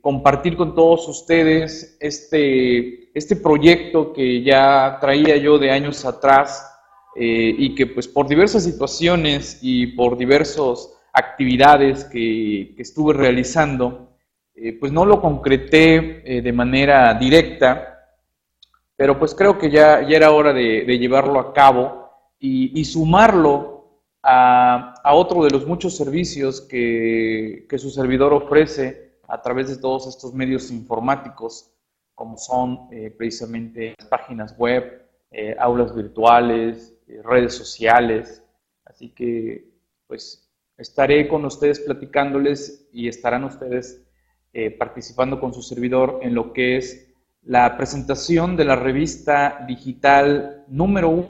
compartir con todos ustedes este, este proyecto que ya traía yo de años atrás y que pues por diversas situaciones y por diversas actividades que, que estuve realizando, eh, pues no lo concreté eh, de manera directa, pero pues creo que ya, ya era hora de, llevarlo a cabo y, sumarlo a, otro de los muchos servicios que, su servidor ofrece a través de todos estos medios informáticos, como son eh, precisamente páginas web, aulas virtuales, redes sociales. Así que pues estaré con ustedes platicándoles y estarán ustedes eh, participando con su servidor en lo que es la presentación de la revista digital número uno,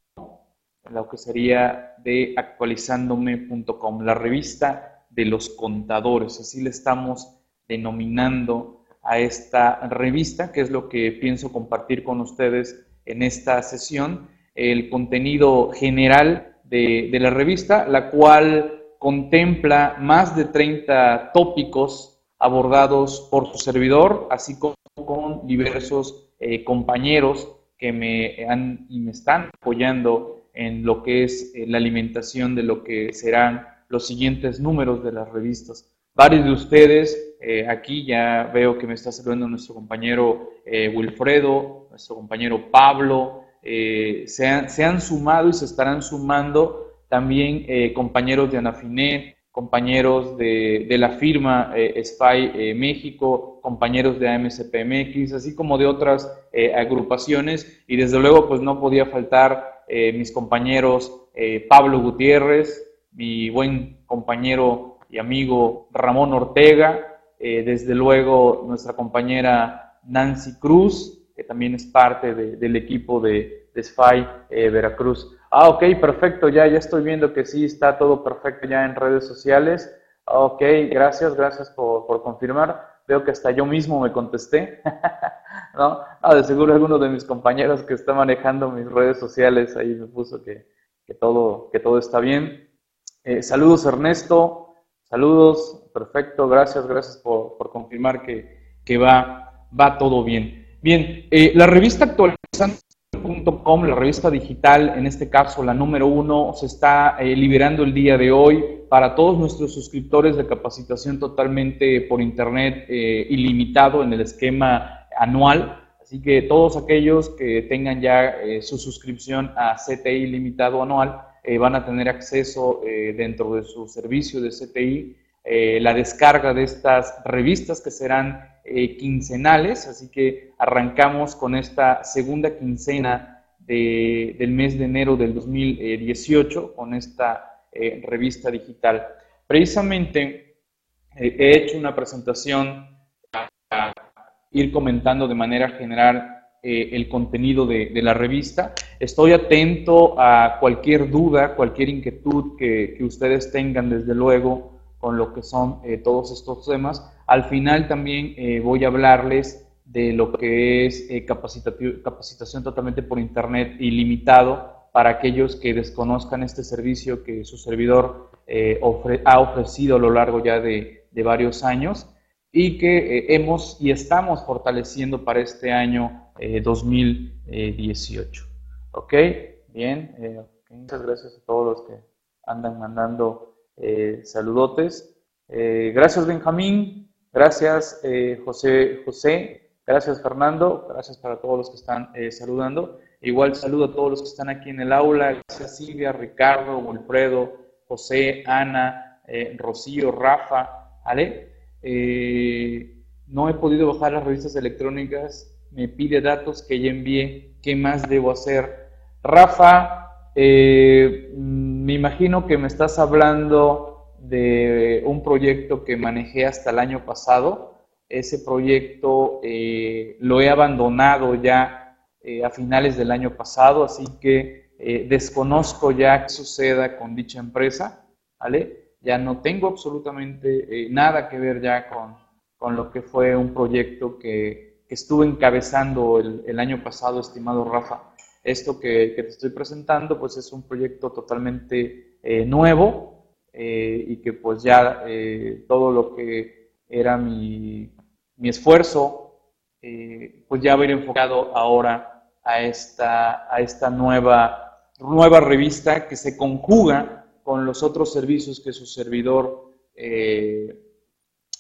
lo que sería de actualizandome.com, la revista de los contadores, así le estamos denominando a esta revista, que es lo que pienso compartir con ustedes en esta sesión, el contenido general de, la revista, la cual contempla más de 30 tópicos abordados por su servidor, así como con diversos eh, compañeros que me han y me están apoyando en lo que es eh, la alimentación de lo que serán los siguientes números de las revistas. Varios de ustedes, eh, aquí ya veo que me está saludando nuestro compañero Wilfredo, nuestro compañero Pablo, se han, se, han, sumado y se estarán sumando también compañeros de Anafinet, compañeros de, la firma eh, SPY eh, México, compañeros de AMCPMX, así como de otras eh, agrupaciones. Y desde luego, pues no podía faltar mis compañeros Pablo Gutiérrez, mi buen compañero y amigo Ramón Ortega, desde luego nuestra compañera Nancy Cruz, que también es parte del equipo de, de SPY Veracruz. Ah, ok, perfecto, ya, ya estoy viendo que sí está todo perfecto ya en redes sociales. Ok, gracias, gracias por, por confirmar. Veo que hasta yo mismo me contesté. ¿No? Ah, de seguro alguno de mis compañeros que está manejando mis redes sociales ahí me puso que, que todo, que todo está bien. Eh, saludos Ernesto, saludos, perfecto, gracias, gracias por, por confirmar que, que va, va todo bien. Bien, eh, la revista actualizando Com, la revista digital, en este caso la número uno, se está eh, liberando el día de hoy para todos nuestros suscriptores de capacitación totalmente por internet eh, ilimitado en el esquema anual. Así que todos aquellos que tengan ya eh, su suscripción a CTI ilimitado anual van a tener acceso dentro de su servicio de CTI la descarga de estas revistas que serán quincenales, así que arrancamos con esta segunda quincena del mes de enero del 2018 con esta eh, revista digital. Precisamente eh, he hecho una presentación para ir comentando de manera general eh, el contenido de, la revista. Estoy atento a cualquier duda, cualquier inquietud que, que ustedes tengan, desde luego, con lo que son todos estos temas. Al final también voy a hablarles de lo que es eh, capacitación totalmente por Internet ilimitado para aquellos que desconozcan este servicio que su servidor eh, ha ofrecido a lo largo ya de, varios años y que eh, hemos y estamos fortaleciendo para este año 2018. ¿Ok? Bien, muchas gracias a todos los que andan mandando saludotes. gracias Benjamín, gracias José José, Gracias Fernando, gracias para todos los que están eh, saludando. Igual saludo a todos los que están aquí en el aula, gracias Silvia, Ricardo, Wilfredo, José, Ana, eh, Rocío, Rafa, ¿vale? Eh, no he podido bajar las revistas electrónicas, me pide datos que ya envié, ¿qué más debo hacer? Rafa, mm, me imagino que me estás hablando de un proyecto que manejé hasta el año pasado, ese proyecto eh, lo he abandonado ya eh, a finales del año pasado, así que eh, desconozco ya qué suceda con dicha empresa, ¿vale? Ya no tengo absolutamente nada que ver ya con, con, lo que fue un proyecto que, que estuve encabezando el, el, año pasado, estimado Rafa. Esto que, que, te estoy presentando, pues es un proyecto totalmente nuevo y que pues ya todo lo que era mi mi esfuerzo, eh, pues ya haber enfocado ahora a esta, a esta nueva, nueva revista que se conjuga con los otros servicios que su servidor eh,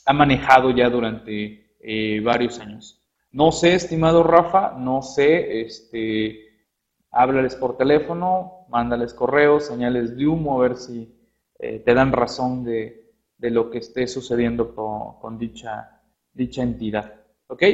ha manejado ya durante eh, varios años. No sé, estimado Rafa, no sé, este, háblales por teléfono, mándales correos, señales de humo, a ver si te dan razón de, de, lo que esté sucediendo con, con dicha dicha entidad. ¿Ok?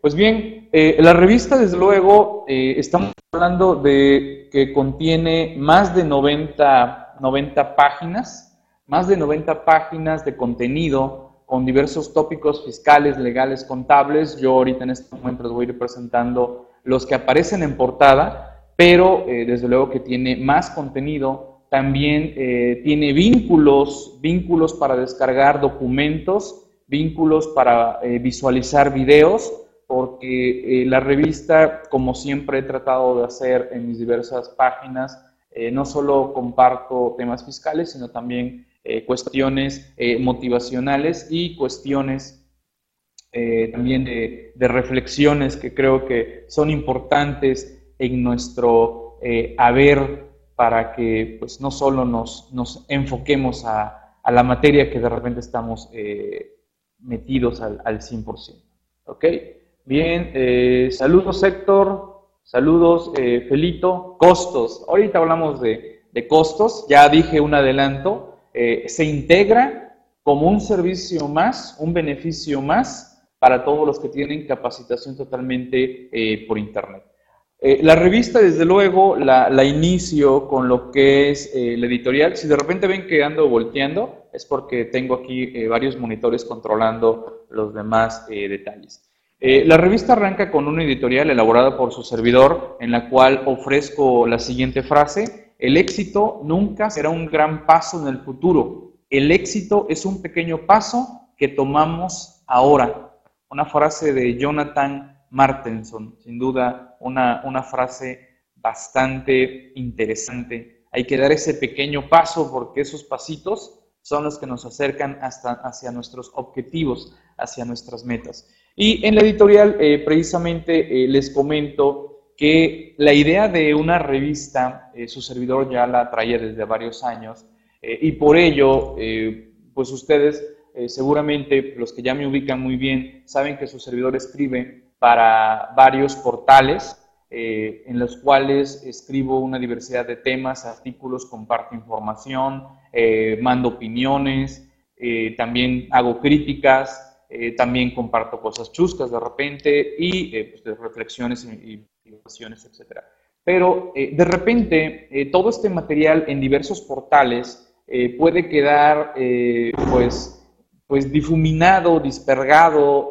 Pues bien, eh, la revista, desde luego, eh, estamos hablando de que contiene más de 90, 90 páginas, más de 90 páginas de contenido con diversos tópicos fiscales, legales, contables. Yo ahorita en este momento les voy a ir presentando los que aparecen en portada, pero eh, desde luego que tiene más contenido. También tiene vínculos, vínculos para descargar documentos vínculos para eh, visualizar videos, porque eh, la revista, como siempre he tratado de hacer en mis diversas páginas, eh, no solo comparto temas fiscales, sino también cuestiones motivacionales y cuestiones también de, reflexiones que creo que son importantes en nuestro haber para que pues, no solo nos, nos enfoquemos a, a, la materia que de repente estamos metidos al, al 100%. ¿Ok? Bien, eh, saludos Héctor, saludos eh, Felito, costos. Ahorita hablamos de, costos, ya dije un adelanto, eh, se integra como un servicio más, un beneficio más para todos los que tienen capacitación totalmente por Internet. la revista, desde luego, la, la, inicio con lo que es la editorial. Si de repente ven que ando volteando, es porque tengo aquí eh, varios monitores controlando los demás eh, detalles. Eh, la revista arranca con una editorial elaborada por su servidor en la cual ofrezco la siguiente frase, el éxito nunca será un gran paso en el futuro, el éxito es un pequeño paso que tomamos ahora. Una frase de Jonathan Martenson, sin duda una, una frase bastante interesante. Hay que dar ese pequeño paso porque esos pasitos son los que nos acercan hasta hacia nuestros objetivos, hacia nuestras metas. Y en la editorial, eh, precisamente, eh, les comento que la idea de una revista, eh, su servidor ya la traía desde varios años, y por ello, pues ustedes, seguramente los que ya me ubican muy bien, saben que su servidor escribe para varios portales, en los cuales escribo una diversidad de temas, artículos, comparto información, eh, mando opiniones, eh, también hago críticas, eh, también comparto cosas chuscas de repente y pues, reflexiones y, situaciones, etc. Pero de repente todo este material en diversos portales puede quedar pues, pues difuminado, dispergado,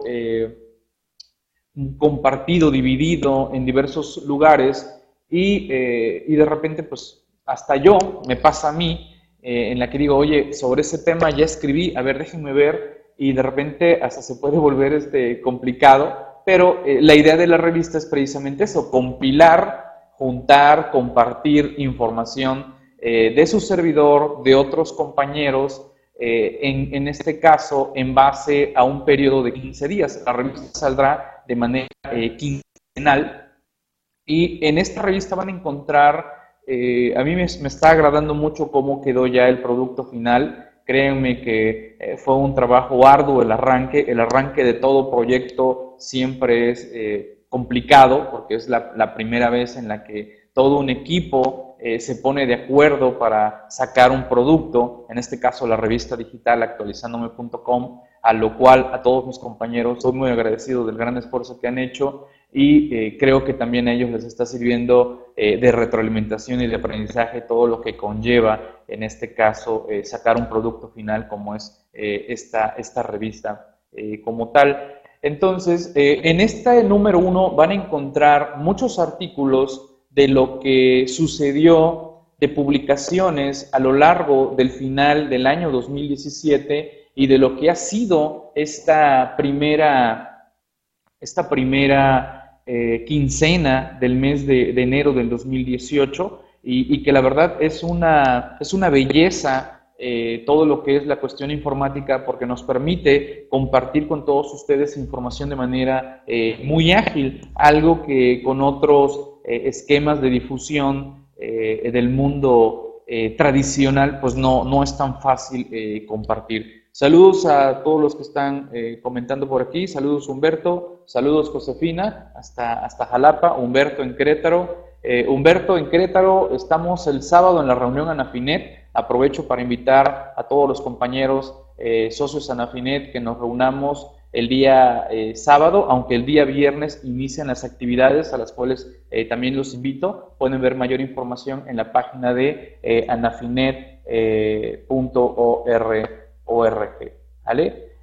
compartido, dividido en diversos lugares y, y de repente pues hasta yo, me pasa a mí, eh, en la que digo, oye, sobre ese tema ya escribí, a ver, déjenme ver, y de repente hasta se puede volver este, complicado, pero eh, la idea de la revista es precisamente eso, compilar, juntar, compartir información eh, de su servidor, de otros compañeros, en, en, este caso en base a un periodo de 15 días. La revista saldrá de manera quincenal y en esta revista van a encontrar eh, a mí me, está agradando mucho cómo quedó ya el producto final. Créanme que eh, fue un trabajo arduo el arranque. El arranque de todo proyecto siempre es eh, complicado porque es la, primera vez en la que todo un equipo se pone de acuerdo para sacar un producto, en este caso la revista digital actualizandome.com, a lo cual a todos mis compañeros soy muy agradecido del gran esfuerzo que han hecho y eh, creo que también a ellos les está sirviendo eh, de retroalimentación y de aprendizaje todo lo que conlleva, en este caso, eh, sacar un producto final como es esta, esta revista como tal. Entonces, en este número uno van a encontrar muchos artículos de lo que sucedió de publicaciones a lo largo del final del año 2017 y de lo que ha sido esta primera, esta primera eh, quincena del mes de, enero del 2018 y, que la verdad es una, es una belleza eh, todo lo que es la cuestión informática porque nos permite compartir con todos ustedes información de manera eh, muy ágil, algo que con otros eh, esquemas de difusión del mundo tradicional pues no, no es tan fácil compartir. Saludos a todos los que están comentando por aquí, saludos Humberto, saludos Josefina, hasta, Jalapa, Humberto en Querétaro. Humberto en Querétaro, estamos el sábado en la reunión Anafinet, Aprovecho para invitar a todos los compañeros eh, socios Anafinet que nos reunamos el día eh, sábado, aunque el día viernes inician las actividades a las cuales eh, también los invito. Pueden ver mayor información en la página de anafinet.org. ¿vale?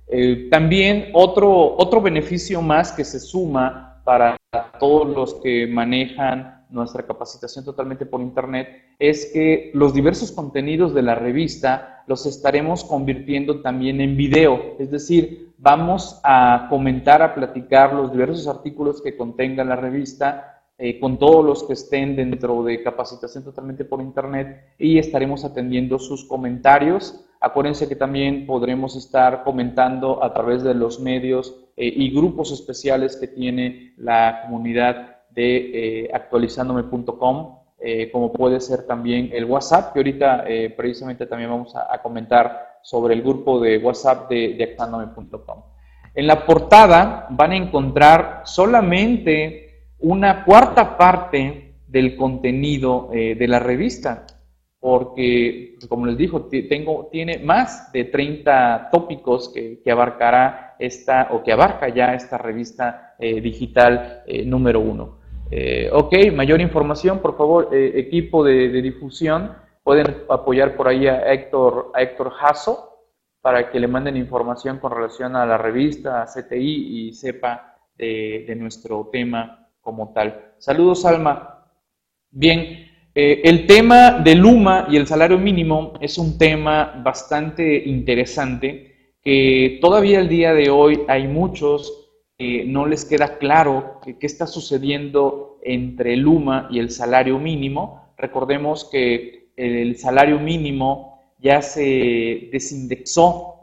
también otro, otro beneficio más que se suma para todos los que manejan nuestra capacitación totalmente por Internet, es que los diversos contenidos de la revista los estaremos convirtiendo también en video. Es decir, vamos a comentar, a platicar los diversos artículos que contenga la revista eh, con todos los que estén dentro de capacitación totalmente por Internet y estaremos atendiendo sus comentarios. Acuérdense que también podremos estar comentando a través de los medios eh, y grupos especiales que tiene la comunidad de eh, actualizandome.com, eh, como puede ser también el WhatsApp, que ahorita eh, precisamente también vamos a, comentar sobre el grupo de WhatsApp de, de. En la portada van a encontrar solamente una cuarta parte del contenido de la revista, porque, como les digo, tengo, tiene más de 30 tópicos que, que, abarcará esta, o que abarca ya esta revista digital número uno. Eh, ok, mayor información, por favor, eh, equipo de, difusión, pueden apoyar por ahí a Héctor, a Héctor Jasso para que le manden información con relación a la revista, a CTI y sepa de, nuestro tema como tal. Saludos, Alma. Bien, eh, el tema del Luma y el salario mínimo es un tema bastante interesante que todavía el día de hoy hay muchos no les queda claro qué está sucediendo entre el UMA y el salario mínimo. Recordemos que el salario mínimo ya se desindexó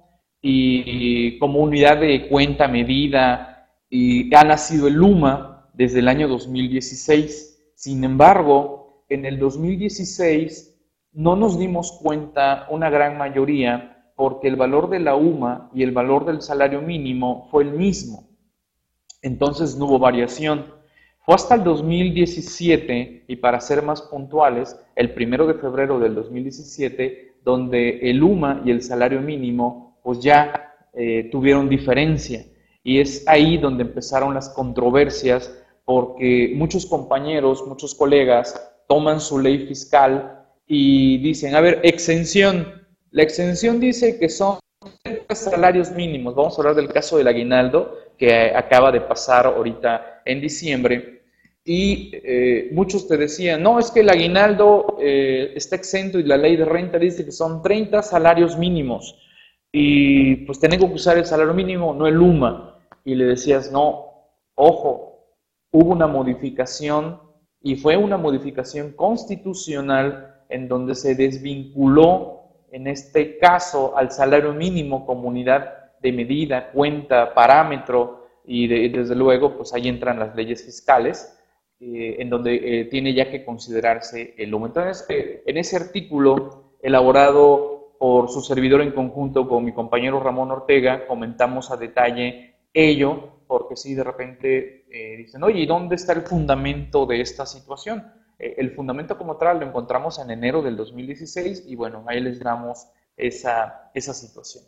y, como unidad de cuenta medida y ha nacido el UMA desde el año 2016. Sin embargo, en el 2016 no nos dimos cuenta una gran mayoría porque el valor de la UMA y el valor del salario mínimo fue el mismo entonces no hubo variación. Fue hasta el 2017, y para ser más puntuales, el primero de febrero del 2017, donde el UMA y el salario mínimo pues ya eh, tuvieron diferencia. Y es ahí donde empezaron las controversias, porque muchos compañeros, muchos colegas toman su ley fiscal y dicen, a ver, exención. La exención dice que son salarios mínimos. Vamos a hablar del caso del aguinaldo que acaba de pasar ahorita en diciembre. Y eh, muchos te decían, no, es que el aguinaldo eh, está exento y la ley de renta dice que son 30 salarios mínimos. Y pues tengo que usar el salario mínimo, no el UMA. Y le decías, no, ojo, hubo una modificación y fue una modificación constitucional en donde se desvinculó, en este caso, al salario mínimo comunidad de medida, cuenta, parámetro y desde luego pues ahí entran las leyes fiscales eh, en donde eh, tiene ya que considerarse el aumento. Entonces, en ese artículo elaborado por su servidor en conjunto con mi compañero Ramón Ortega, comentamos a detalle ello, porque si de repente eh, dicen, oye, ¿y dónde está el fundamento de esta situación? el fundamento como tal lo encontramos en enero del 2016 y bueno, ahí les damos esa, esa situación.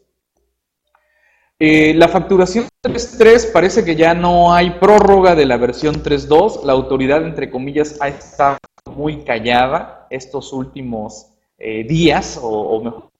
Eh, la facturación 3.3 parece que ya no hay prórroga de la versión 3.2. La autoridad, entre comillas, ha estado muy callada estos últimos eh, días, o, o mejor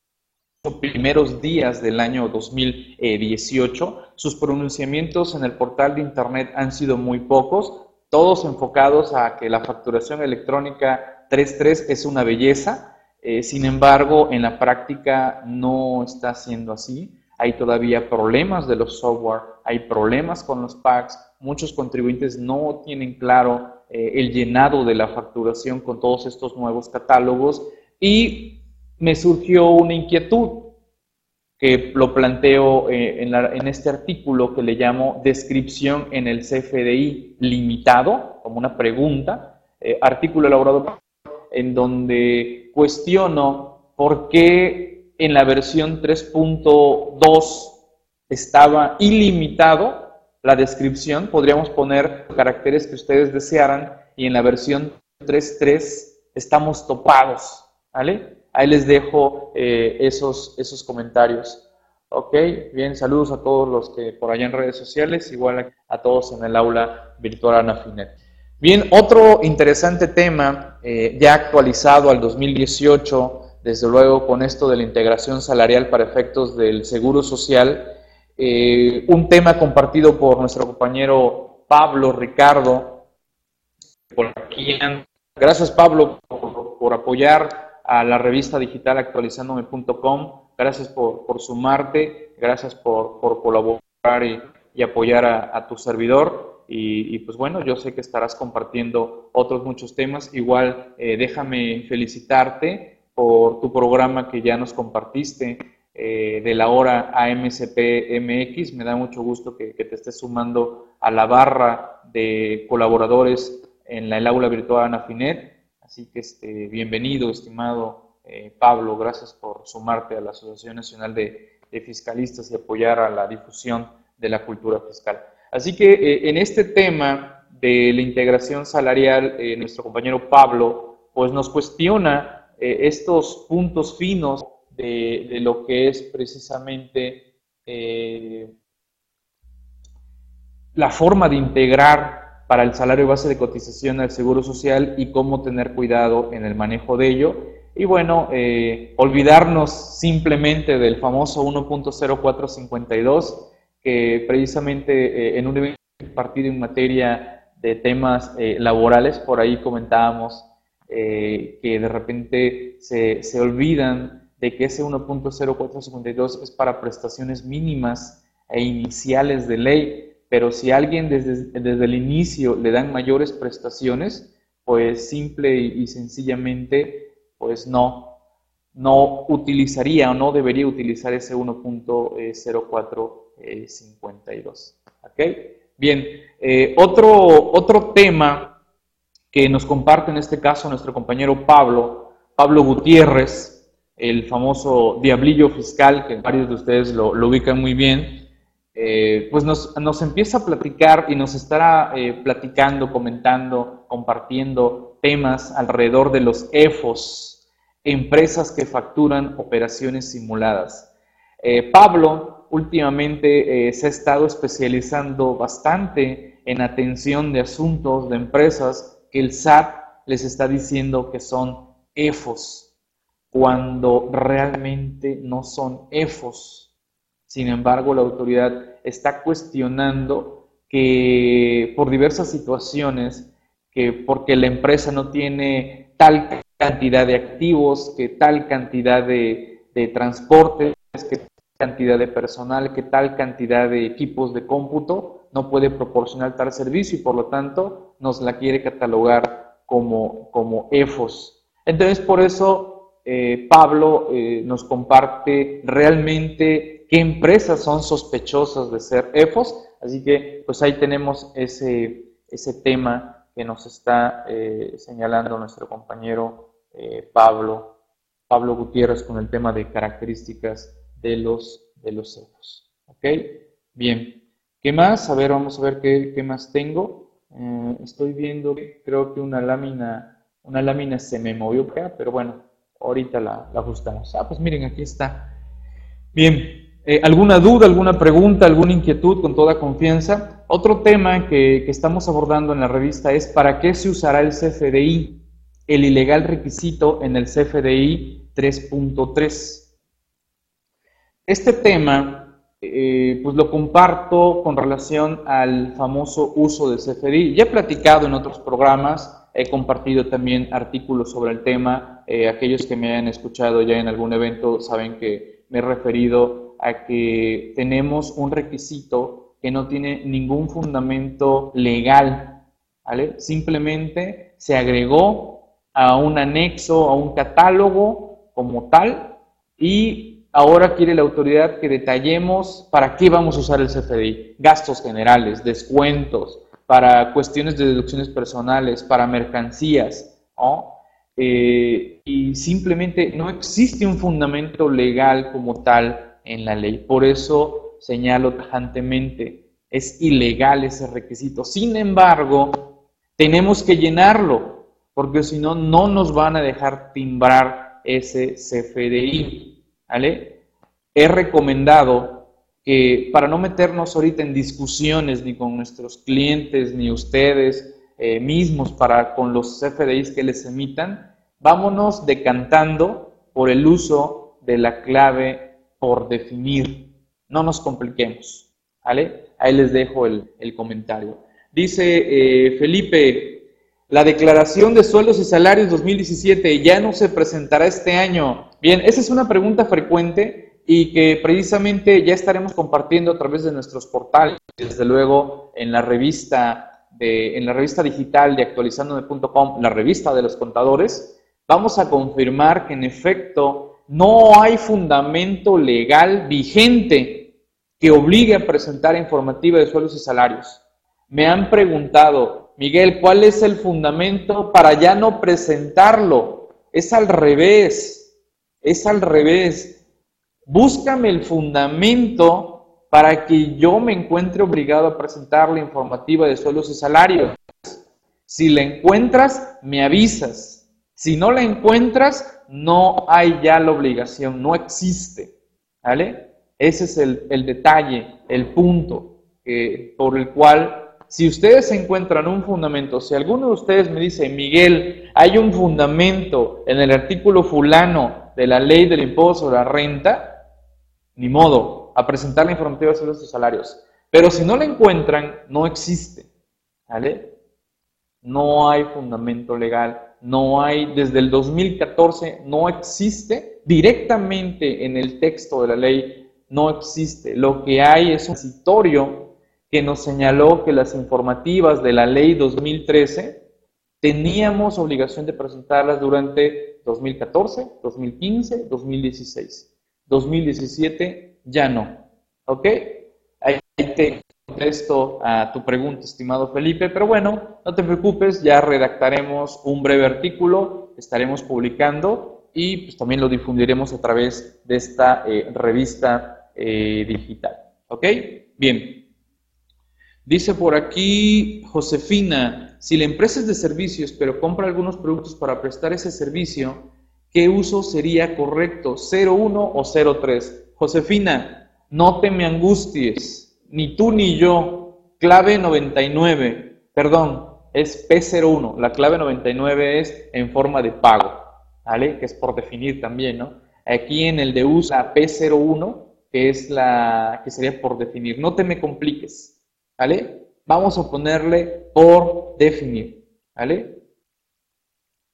primeros días del año 2018. Sus pronunciamientos en el portal de Internet han sido muy pocos, todos enfocados a que la facturación electrónica 3.3 es una belleza. Eh, sin embargo, en la práctica no está siendo así hay todavía problemas de los software, hay problemas con los packs, muchos contribuyentes no tienen claro eh, el llenado de la facturación con todos estos nuevos catálogos y me surgió una inquietud que lo planteo eh, en, este artículo que le llamo descripción en el CFDI limitado, como una pregunta, eh, artículo elaborado en donde cuestiono por qué en la versión 3.2 estaba ilimitado la descripción, podríamos poner caracteres que ustedes desearan y en la versión 3.3 estamos topados, ¿vale? Ahí les dejo eh, esos, esos comentarios. Ok, bien, saludos a todos los que por allá en redes sociales, igual a, todos en el aula virtual Anafinet. Bien, otro interesante tema, eh, ya actualizado al 2018, desde luego con esto de la integración salarial para efectos del seguro social, eh, un tema compartido por nuestro compañero Pablo Ricardo, por aquí. Gracias Pablo por apoyar a la revista digital actualizandome.com. Gracias por, sumarte, gracias por, colaborar y, apoyar a, tu servidor. Y, pues bueno, yo sé que estarás compartiendo otros muchos temas. Igual eh, déjame felicitarte por tu programa que ya nos compartiste eh, de la hora AMCP-MX. Me da mucho gusto que, te estés sumando a la barra de colaboradores en la, el aula virtual Anafinet. Así que este, bienvenido, estimado eh, Pablo, gracias por sumarte a la Asociación Nacional de, Fiscalistas y apoyar a la difusión de la cultura fiscal. Así que eh, en este tema de la integración salarial, eh, nuestro compañero Pablo, pues nos cuestiona estos puntos finos de, de, lo que es precisamente la forma de integrar para el salario base de cotización al Seguro Social y cómo tener cuidado en el manejo de ello. Y bueno, eh, olvidarnos simplemente del famoso 1.0452, que precisamente eh, en un partido en materia de temas eh, laborales, por ahí comentábamos que de repente se, se olvidan de que ese 1.0452 es para prestaciones mínimas e iniciales de ley pero si alguien desde, desde el inicio le dan mayores prestaciones, pues simple y, sencillamente, pues no, no utilizaría o no debería utilizar ese 1.0452. ¿Ok? Bien, eh, otro, otro tema que nos comparte en este caso nuestro compañero Pablo, Pablo Gutiérrez, el famoso diablillo fiscal, que varios de ustedes lo, lo ubican muy bien, eh, pues nos, nos, empieza a platicar y nos estará eh, platicando, comentando, compartiendo temas alrededor de los EFOS, empresas que facturan operaciones simuladas. Eh, Pablo últimamente se ha estado especializando bastante en atención de asuntos de empresas que el SAT les está diciendo que son EFOS, cuando realmente no son EFOS. Sin embargo, la autoridad está cuestionando que por diversas situaciones, que porque la empresa no tiene tal cantidad de activos, que tal cantidad de, de transportes, que tal cantidad de personal, que tal cantidad de equipos de cómputo, no puede proporcionar tal servicio y por lo tanto nos la quiere catalogar como, como EFOS. Entonces, por eso eh, Pablo eh, nos comparte realmente qué empresas son sospechosas de ser EFOS. Así que pues ahí tenemos ese, ese tema que nos está eh, señalando nuestro compañero eh, Pablo, Pablo Gutiérrez con el tema de características de los, de los EFOS. ¿Ok? Bien. ¿Qué más? A ver, vamos a ver qué, qué más tengo. Eh, estoy viendo, creo que una lámina, una lámina se me movió acá, pero bueno, ahorita la, la ajustamos. Ah, pues miren, aquí está. Bien, eh, ¿Alguna duda, alguna pregunta, alguna inquietud con toda confianza? Otro tema que, estamos abordando en la revista es ¿para qué se usará el CFDI? El ilegal requisito en el CFDI 3.3. Este tema eh, pues lo comparto con relación al famoso uso del CFDI. Ya he platicado en otros programas, he compartido también artículos sobre el tema. Eh, aquellos que me hayan escuchado ya en algún evento saben que me he referido a que tenemos un requisito que no tiene ningún fundamento legal. Simplemente se agregó a un anexo, a un catálogo como tal y ahora quiere la autoridad que detallemos para qué vamos a usar el CFDI. Gastos generales, descuentos, para cuestiones de deducciones personales, para mercancías, eh, y simplemente no existe un fundamento legal como tal en la ley. Por eso señalo tajantemente, es ilegal ese requisito. Sin embargo, tenemos que llenarlo, porque si no, no nos van a dejar timbrar ese CFDI. ¿vale? He recomendado que para no meternos ahorita en discusiones ni con nuestros clientes ni ustedes eh, mismos para con los CFDIs que les emitan, vámonos decantando por el uso de la clave por definir. No nos compliquemos. ¿vale? Ahí les dejo el, comentario. Dice eh, Felipe, la declaración de sueldos y salarios 2017 ya no se presentará este año. Bien, esa es una pregunta frecuente y que precisamente ya estaremos compartiendo a través de nuestros portales, desde luego en la revista, de, en la revista digital de actualizandome.com, la revista de los contadores, vamos a confirmar que en efecto no hay fundamento legal vigente que obligue a presentar informativa de sueldos y salarios. Me han preguntado, Miguel, ¿cuál es el fundamento para ya no presentarlo? Es al revés, es al revés búscame el fundamento para que yo me encuentre obligado a presentar la informativa de sueldos y salarios. Si la encuentras, me avisas. Si no la encuentras, no hay ya la obligación, no existe. ¿Vale? Ese es el, detalle, el punto por el cual, si ustedes encuentran un fundamento, si alguno de ustedes me dice, Miguel, hay un fundamento en el artículo fulano de la ley del impuesto sobre la renta, ni modo, a presentar la informativa sobre sus salarios. Pero si no la encuentran, no existe. ¿Vale? No hay fundamento legal, no hay, desde el 2014 no existe directamente en el texto de la ley, no existe. Lo que hay es un citorio que nos señaló que las informativas de la ley 2013 teníamos obligación de presentarlas durante 2014, 2015, 2016. 2017 ya no. ¿Ok? Ahí te contesto a tu pregunta, estimado Felipe, pero bueno, no te preocupes, ya redactaremos un breve artículo, estaremos publicando y pues también lo difundiremos a través de esta eh, revista eh, digital. ¿Ok? Bien. Dice por aquí Josefina, si la empresa es de servicios pero compra algunos productos para prestar ese servicio, ¿Qué uso sería correcto? ¿01 o 03? Josefina, no te me angusties, ni tú ni yo. Clave 99, perdón, es P01. La clave 99 es en forma de pago, ¿vale? Que es por definir también, ¿no? Aquí en el de uso, la P01, que es la que sería por definir. No te me compliques, ¿vale? Vamos a ponerle por definir, ¿vale?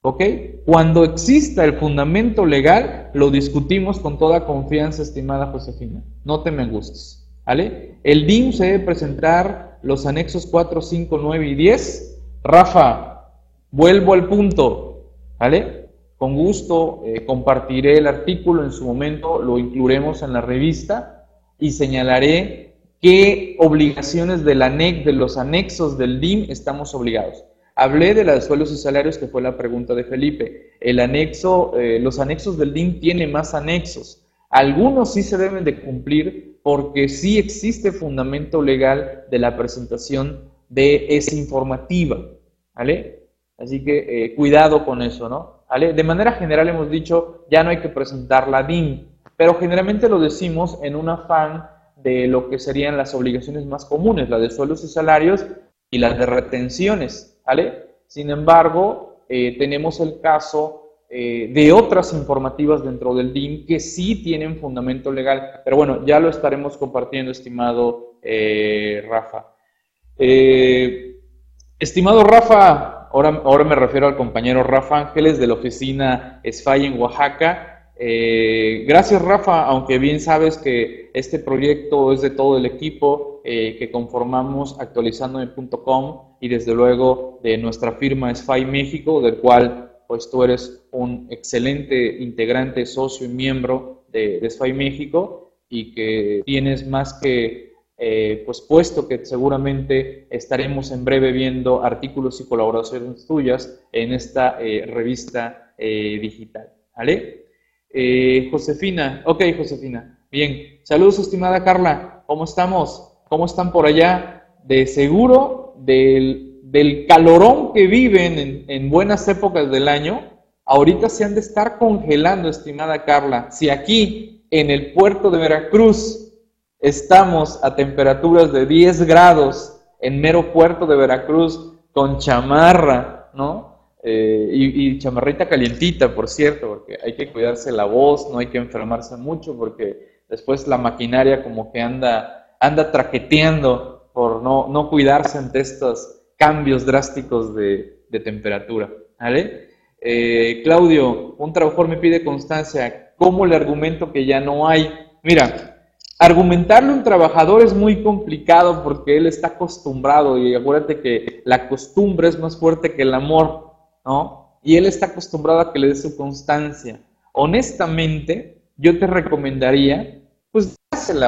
¿Ok? Cuando exista el fundamento legal, lo discutimos con toda confianza, estimada Josefina. No te me angusties. ¿Vale? El DIM se debe presentar los anexos 4, 5, 9 y 10. Rafa, vuelvo al punto. ¿Vale? Con gusto eh, compartiré el artículo en su momento, lo incluiremos en la revista y señalaré qué obligaciones de los anexos del DIM estamos obligados. Hablé de los sueldos y salarios, que fue la pregunta de Felipe. El anexo, eh, los anexos del DIN tienen más anexos. Algunos sí se deben de cumplir porque sí existe fundamento legal de la presentación de esa informativa. ¿Vale? Así que eh, cuidado con eso, ¿no? ¿Vale? De manera general hemos dicho, ya no hay que presentar la DIN, pero generalmente lo decimos en un afán de lo que serían las obligaciones más comunes, la de sueldos y salarios y las de retenciones. ¿vale? Sin embargo, eh, tenemos el caso eh, de otras informativas dentro del DIM que sí tienen fundamento legal, pero bueno, ya lo estaremos compartiendo, estimado eh, Rafa. estimado Rafa, ahora, ahora me refiero al compañero Rafa Ángeles de la oficina SFAI en Oaxaca. gracias Rafa, aunque bien sabes que este proyecto es de todo el equipo que conformamos actualizandome.com y desde luego de nuestra firma SFI México, del cual pues tú eres un excelente integrante, socio y miembro de, de SFAI México y que tienes más que eh, pues puesto que seguramente estaremos en breve viendo artículos y colaboraciones tuyas en esta eh, revista eh, digital. ¿Vale? Josefina, ok Josefina, bien. Saludos estimada Carla, ¿cómo estamos? ¿Cómo están por allá? De seguro del, del calorón que viven en, en buenas épocas del año, ahorita se han de estar congelando, estimada Carla. Si aquí en el puerto de Veracruz Estamos a temperaturas de 10 grados en mero puerto de Veracruz con chamarra, ¿no? Eh, y, chamarrita calientita, por cierto, porque hay que cuidarse la voz, no hay que enfermarse mucho, porque después la maquinaria como que anda, anda traqueteando por no, no cuidarse ante estos cambios drásticos de, temperatura. ¿vale? Eh, Claudio, un trabajador me pide constancia. ¿Cómo le argumento que ya no hay? Mira, Argumentarle a un trabajador es muy complicado porque él está acostumbrado y acuérdate que la costumbre es más fuerte que el amor, ¿no? Y él está acostumbrado a que le dé su constancia. Honestamente, yo te recomendaría,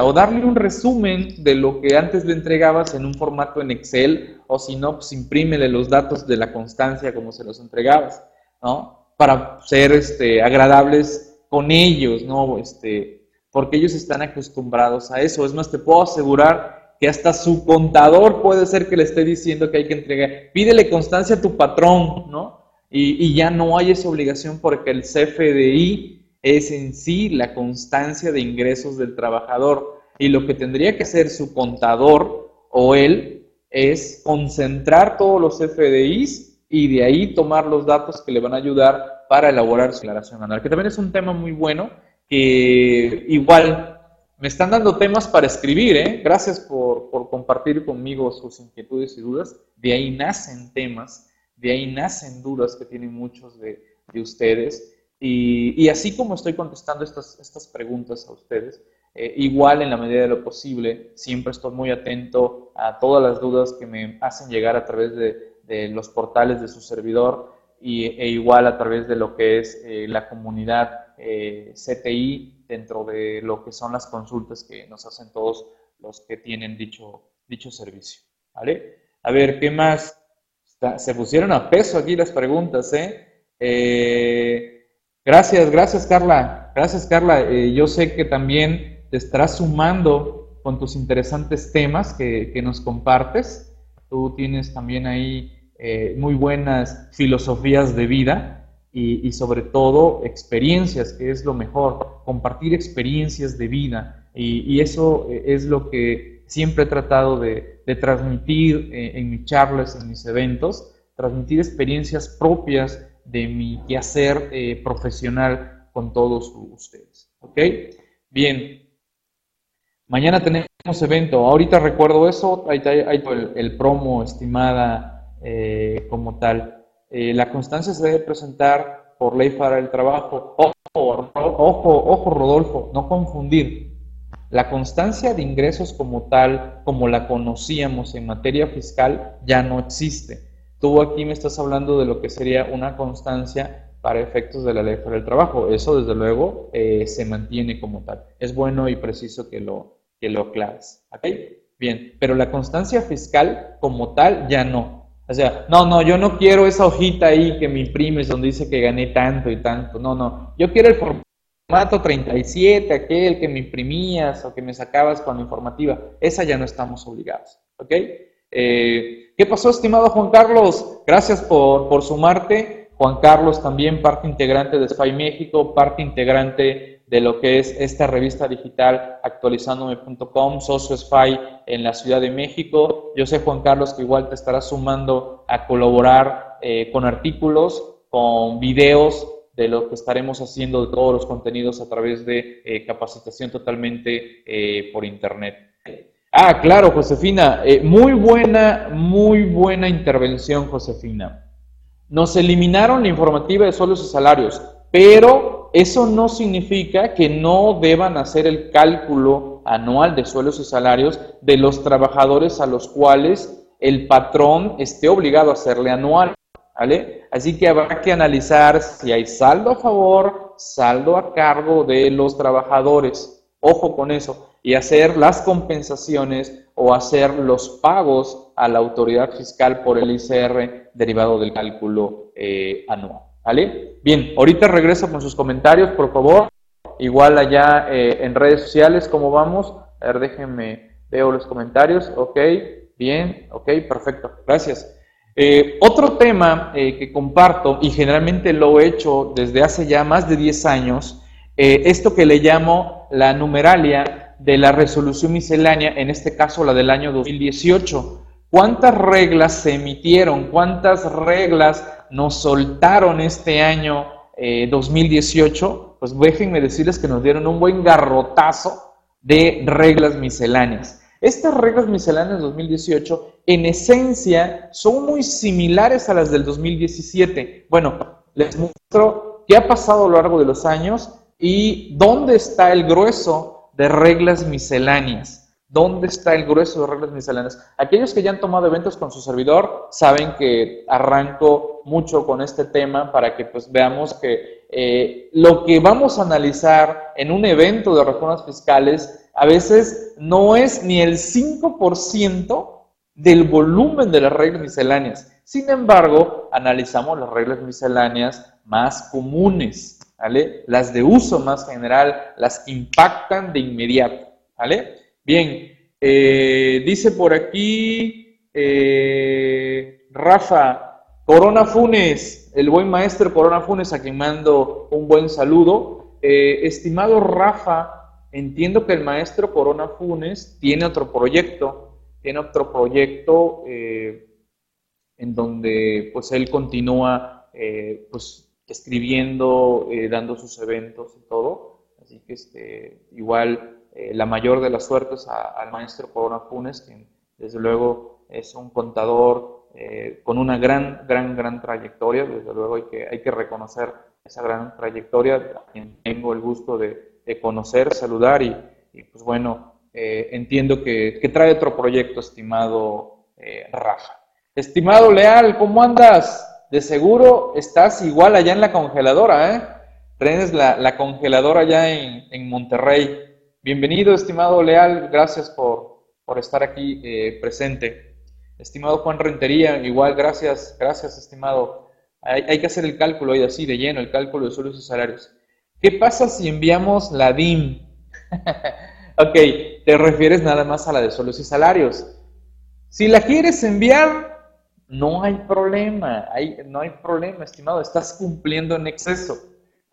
o darle un resumen de lo que antes le entregabas en un formato en Excel o si no, pues imprímele los datos de la constancia como se los entregabas, ¿no? Para ser este, agradables con ellos, ¿no? Este, porque ellos están acostumbrados a eso. Es más, te puedo asegurar que hasta su contador puede ser que le esté diciendo que hay que entregar. Pídele constancia a tu patrón, ¿no? Y, ya no hay esa obligación porque el CFDI es en sí la constancia de ingresos del trabajador. Y lo que tendría que hacer su contador o él es concentrar todos los CFDIs y de ahí tomar los datos que le van a ayudar para elaborar su declaración anual, que también es un tema muy bueno que igual me están dando temas para escribir, ¿eh? Gracias por, compartir conmigo sus inquietudes y dudas. De ahí nacen temas, de ahí nacen dudas que tienen muchos de, ustedes. Y, así como estoy contestando estas, estas preguntas a ustedes, eh, igual en la medida de lo posible, siempre estoy muy atento a todas las dudas que me hacen llegar a través de, los portales de su servidor y, e igual a través de lo que es eh, la comunidad eh, CTI dentro de lo que son las consultas que nos hacen todos los que tienen dicho, dicho servicio. ¿vale? A ver, ¿qué más? Se pusieron a peso aquí las preguntas, ¿eh? eh gracias, gracias Carla. Gracias Carla. Eh, yo sé que también te estarás sumando con tus interesantes temas que, que nos compartes. Tú tienes también ahí muy buenas filosofías de vida y, sobre todo experiencias, que es lo mejor, compartir experiencias de vida. Y, eso eh, es lo que siempre he tratado de, transmitir eh, en mis charlas, en mis eventos, transmitir experiencias propias de mi quehacer eh, profesional con todos ustedes. ¿Ok? Bien. Mañana tenemos evento. Ahorita recuerdo eso. Ahí está el, promo estimada como tal. Eh, la constancia se debe presentar por ley para el trabajo. Ojo, ojo, ojo, Rodolfo, no confundir. La constancia de ingresos como tal, como la conocíamos en materia fiscal, ya no existe. Tú aquí me estás hablando de lo que sería una constancia para efectos de la ley para el trabajo. Eso, desde luego, eh, se mantiene como tal. Es bueno y preciso que lo, que lo aclares. ¿Ok? Bien, pero la constancia fiscal como tal ya no. O sea, no, no, yo no quiero esa hojita ahí que me imprimes donde dice que gané tanto y tanto. No, no. Yo quiero el formato 37, aquel que me imprimías o que me sacabas con la informativa. Esa ya no estamos obligados. ¿Ok? Eh, ¿Qué pasó, estimado Juan Carlos? Gracias por, por sumarte. Juan Carlos también parte integrante de SPY México, parte integrante de lo que es esta revista digital actualizandome.com, socio SFI en la Ciudad de México. Yo sé, Juan Carlos, que igual te estará sumando a colaborar eh, con artículos, con videos de lo que estaremos haciendo de todos los contenidos a través de eh, capacitación totalmente eh, por Internet. Ah, claro, Josefina, muy buena, muy buena intervención, Josefina. Nos eliminaron la informativa de sueldos y salarios, pero eso no significa que no deban hacer el cálculo anual de sueldos y salarios de los trabajadores a los cuales el patrón esté obligado a hacerle anual. ¿vale? Así que habrá que analizar si hay saldo a favor, saldo a cargo de los trabajadores. Ojo con eso. Y hacer las compensaciones o hacer los pagos a la autoridad fiscal por el ICR derivado del cálculo eh, anual. ¿Vale? Bien, ahorita regreso con sus comentarios, por favor. Igual allá eh, en redes sociales, ¿cómo vamos? A ver, déjenme, veo los comentarios. Ok, bien, ok, perfecto. Gracias. Eh, otro tema que comparto, y generalmente lo he hecho desde hace ya más de 10 años, esto que le llamo la numeralia de la resolución miscelánea, en este caso la del año 2018. ¿Cuántas reglas se emitieron? ¿Cuántas reglas nos soltaron este año 2018? Eh, pues déjenme decirles que nos dieron un buen garrotazo de reglas misceláneas. Estas reglas misceláneas 2018 en esencia son muy similares a las del 2017. Bueno, les muestro qué ha pasado a lo largo de los años y dónde está el grueso de reglas misceláneas. ¿Dónde está el grueso de reglas misceláneas? Aquellos que ya han tomado eventos con su servidor saben que arranco mucho con este tema para que pues veamos que eh, lo que vamos a analizar en un evento de reformas fiscales a veces no es ni el 5% del volumen de las reglas misceláneas. Sin embargo, analizamos las reglas misceláneas más comunes, ¿vale? Las de uso más general, las impactan de inmediato, ¿vale? Bien, eh, dice por aquí eh, Rafa, Corona Funes, el buen maestro Corona Funes, a quien mando un buen saludo. Eh, estimado Rafa, entiendo que el maestro Corona Funes tiene otro proyecto, tiene otro proyecto en donde pues él continúa pues escribiendo, dando sus eventos y todo. Así que este, igual eh, la mayor de las suertes al maestro Corona Funes, quien desde luego es un contador eh, con una gran, gran, gran trayectoria, desde luego hay que, hay que reconocer esa gran trayectoria, a quien tengo el gusto de, conocer, saludar y, pues bueno, eh, entiendo que, que, trae otro proyecto, estimado Rafa. Estimado Leal, ¿cómo andas? De seguro estás igual allá en la congeladora, ¿eh? Tienes la, la congeladora allá en, en Monterrey. Bienvenido, estimado Leal, gracias por, estar aquí eh, presente. Estimado Juan Rentería, igual, gracias, gracias, estimado. Hay, que hacer el cálculo ahí así, de lleno, el cálculo de sueldos y salarios. ¿Qué pasa si enviamos la DIM? ok, te refieres nada más a la de sueldos y salarios. Si la quieres enviar, no hay problema, no hay problema, estimado, estás cumpliendo en exceso,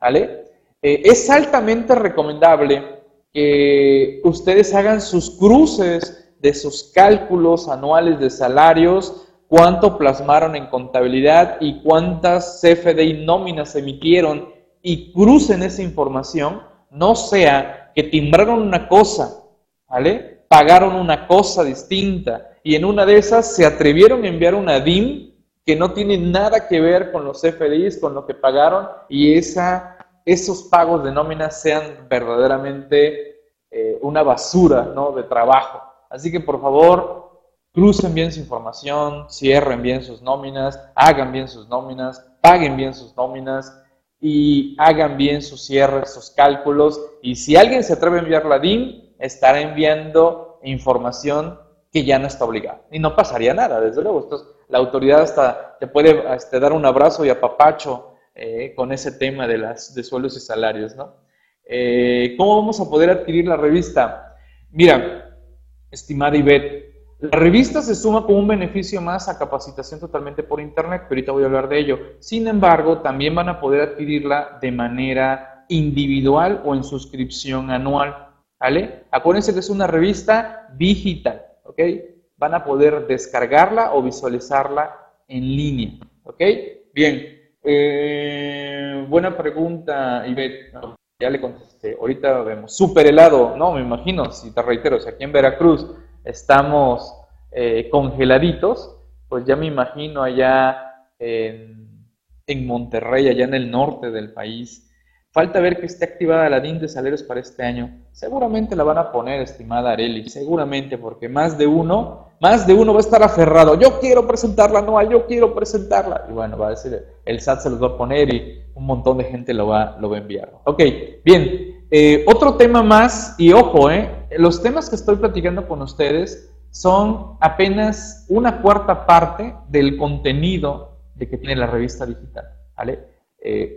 ¿vale? Eh, es altamente recomendable que ustedes hagan sus cruces de sus cálculos anuales de salarios, cuánto plasmaron en contabilidad y cuántas CFDI nóminas emitieron y crucen esa información, no sea que timbraron una cosa, ¿vale? Pagaron una cosa distinta y en una de esas se atrevieron a enviar una DIM que no tiene nada que ver con los CFDIs, con lo que pagaron y esa esos pagos de nóminas sean verdaderamente eh, una basura ¿no? de trabajo. Así que por favor, crucen bien su información, cierren bien sus nóminas, hagan bien sus nóminas, paguen bien sus nóminas y hagan bien sus cierres, sus cálculos. Y si alguien se atreve a enviar la DIN, estará enviando información que ya no está obligada. Y no pasaría nada, desde luego. Entonces, la autoridad hasta te puede este, dar un abrazo y apapacho eh, con ese tema de, las, de sueldos y salarios, ¿no? Eh, ¿Cómo vamos a poder adquirir la revista? Mira, estimada Ivette, la revista se suma como un beneficio más a capacitación totalmente por internet, pero ahorita voy a hablar de ello. Sin embargo, también van a poder adquirirla de manera individual o en suscripción anual, ¿vale? Acuérdense que es una revista digital, ¿ok? Van a poder descargarla o visualizarla en línea, ¿ok? Bien, eh, buena pregunta, Ivette. ya le contesté. Ahorita vemos. Super helado, no, me imagino, si te reitero, si aquí en Veracruz estamos eh, congeladitos, pues ya me imagino allá en, Monterrey, allá en el norte del país. Falta ver que esté activada la DIN de salarios para este año. Seguramente la van a poner, estimada Areli, seguramente, porque más de uno, más de uno va a estar aferrado. Yo quiero presentarla anual, yo quiero presentarla. Y bueno, va a decir, el SAT se los va a poner y un montón de gente lo va, lo va a enviar. Ok, bien. Eh, otro tema más, y ojo, eh, los temas que estoy platicando con ustedes son apenas una cuarta parte del contenido de que tiene la revista digital. ¿vale?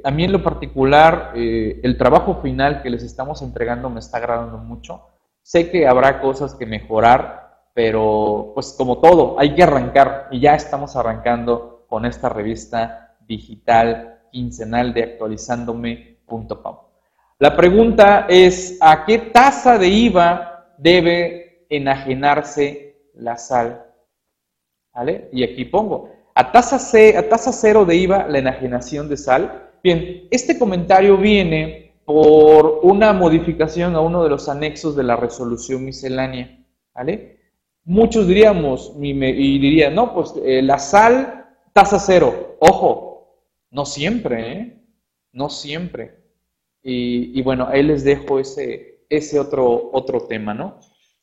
A mí en lo particular, eh, el trabajo final que les estamos entregando me está agradando mucho. Sé que habrá cosas que mejorar, pero pues como todo, hay que arrancar y ya estamos arrancando con esta revista digital quincenal de actualizándome.com. La pregunta es, ¿a qué tasa de IVA debe enajenarse la sal? ¿Vale? Y aquí pongo, a tasa, C, a tasa cero de IVA la enajenación de sal. Bien, este comentario viene por una modificación a uno de los anexos de la resolución miscelánea. ¿vale? Muchos diríamos, y, dirían, no, pues eh, la sal, tasa cero. Ojo, no siempre, ¿eh? No siempre. Y, bueno, ahí les dejo ese, ese otro, otro tema, ¿no?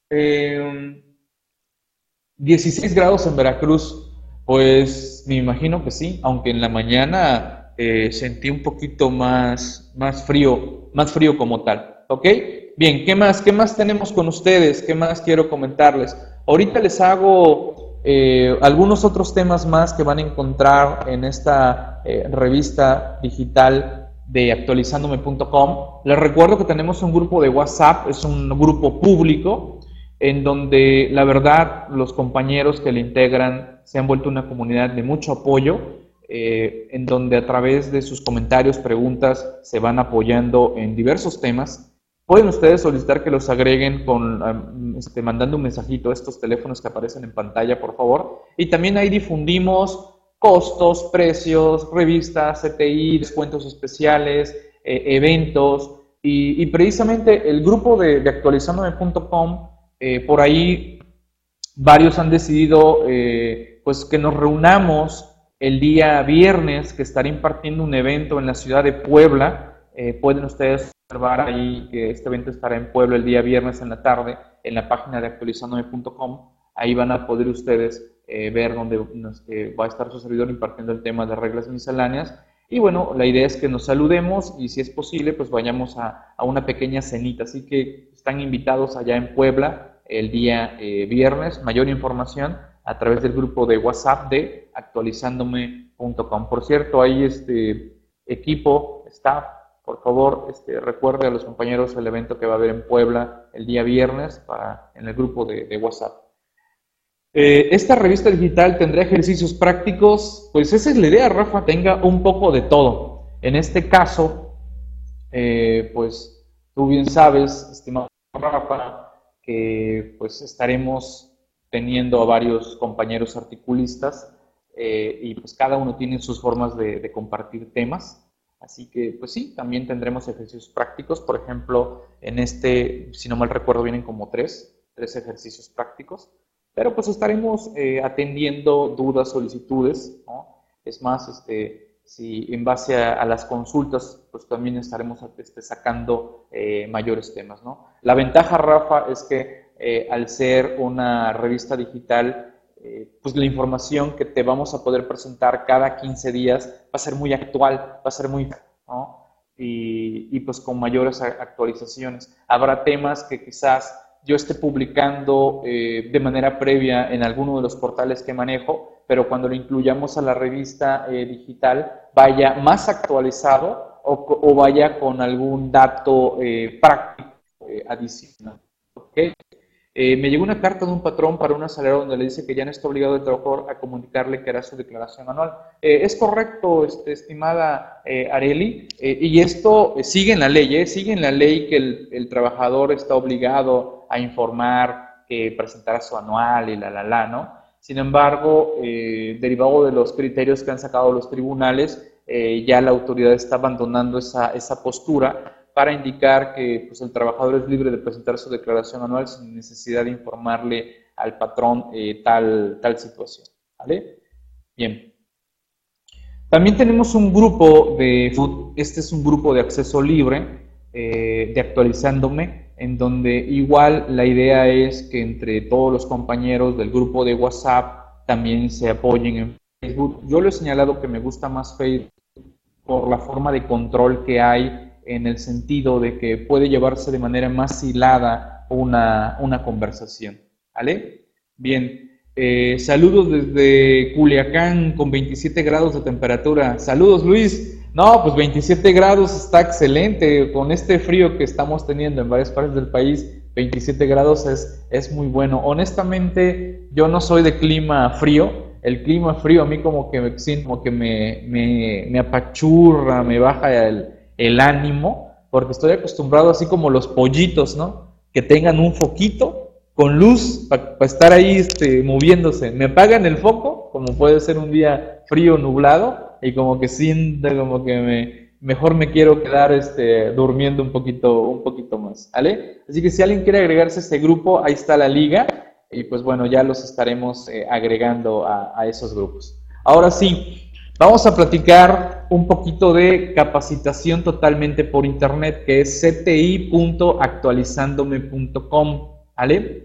16 eh, grados en Veracruz. Pues me imagino que sí, aunque en la mañana eh, sentí un poquito más, más frío, más frío como tal. ¿Ok? Bien, ¿qué más? ¿Qué más tenemos con ustedes? ¿Qué más quiero comentarles? Ahorita les hago eh, algunos otros temas más que van a encontrar en esta eh, revista digital de actualizándome.com. Les recuerdo que tenemos un grupo de WhatsApp, es un grupo público en donde la verdad los compañeros que le integran se han vuelto una comunidad de mucho apoyo, eh, en donde a través de sus comentarios, preguntas, se van apoyando en diversos temas. Pueden ustedes solicitar que los agreguen con, este, mandando un mensajito a estos teléfonos que aparecen en pantalla, por favor. Y también ahí difundimos costos, precios, revistas, CTI, descuentos especiales, eh, eventos. Y, precisamente el grupo de, de actualizandome.com eh, por ahí varios han decidido eh, pues que nos reunamos el día viernes, que estaré impartiendo un evento en la ciudad de Puebla. Eh, pueden ustedes observar ahí que este evento estará en Puebla el día viernes en la tarde en la página de actualizandome.com. Ahí van a poder ustedes ver dónde va a estar su servidor impartiendo el tema de reglas misceláneas. Y bueno, la idea es que nos saludemos y si es posible, pues vayamos a, a una pequeña cenita. Así que están invitados allá en Puebla el día eh, viernes. Mayor información a través del grupo de WhatsApp de actualizándome.com. Por cierto, ahí este equipo, staff, por favor, este, recuerde a los compañeros el evento que va a haber en Puebla el día viernes para, en el grupo de, WhatsApp. Eh, esta revista digital tendrá ejercicios prácticos, pues esa es la idea, Rafa, tenga un poco de todo. En este caso, eh, pues tú bien sabes, estimado Rafa, pues estaremos teniendo a varios compañeros articulistas eh, y pues cada uno tiene sus formas de, compartir temas. Así que pues sí, también tendremos ejercicios prácticos. Por ejemplo, en este, si no mal recuerdo, vienen como tres, tres ejercicios prácticos. Pero pues estaremos eh, atendiendo dudas, solicitudes. Es más, este, si en base a, las consultas, pues también estaremos este, sacando eh, mayores temas. La ventaja, Rafa, es que eh, al ser una revista digital, eh, pues la información que te vamos a poder presentar cada 15 días va a ser muy actual, va a ser muy... ¿no? Y, y pues con mayores actualizaciones. Habrá temas que quizás yo esté publicando de manera previa en alguno de los portales que manejo, pero cuando lo incluyamos a la revista eh, digital vaya más actualizado o, vaya con algún dato eh, práctico eh, adicional. me llegó una carta de un patrón para un asalariado donde le dice que ya no está obligado el trabajador a comunicarle que hará su declaración anual. es correcto, este, estimada Areli, y esto sigue en la ley, sigue en la ley que el, el trabajador está obligado a informar que presentará su anual y la, la, la, ¿no? Sin embargo, eh, derivado de los criterios que han sacado los tribunales, eh, ya la autoridad está abandonando esa, esa postura para indicar que pues, el trabajador es libre de presentar su declaración anual sin necesidad de informarle al patrón eh, tal, tal situación. ¿vale? Bien. También tenemos un grupo de, este es un grupo de acceso libre, de actualizándome, en donde igual la idea es que entre todos los compañeros del grupo de WhatsApp también se apoyen en Facebook. Yo le he señalado que me gusta más Facebook por la forma de control que hay en el sentido de que puede llevarse de manera más hilada una, una conversación. ¿Vale? Bien, eh, saludos desde Culiacán con 27 grados de temperatura. Saludos Luis. No, pues 27 grados está excelente. Con este frío que estamos teniendo en varias partes del país, 27 grados es, es muy bueno. Honestamente, yo no soy de clima frío. El clima frío a mí como que, como que me, me, me apachurra, me baja el, el ánimo, porque estoy acostumbrado así como los pollitos, ¿no? Que tengan un foquito con luz para estar ahí este, moviéndose. Me apagan el foco, como puede ser un día frío, nublado, y como que siento como que me, mejor me quiero quedar este, durmiendo un poquito, un poquito más. ¿vale? Así que si alguien quiere agregarse a este grupo, ahí está la liga, y pues bueno, ya los estaremos eh, agregando a, esos grupos. Ahora sí, vamos a platicar un poquito de capacitación totalmente por internet, que es cti.actualizandome.com. ¿Vale?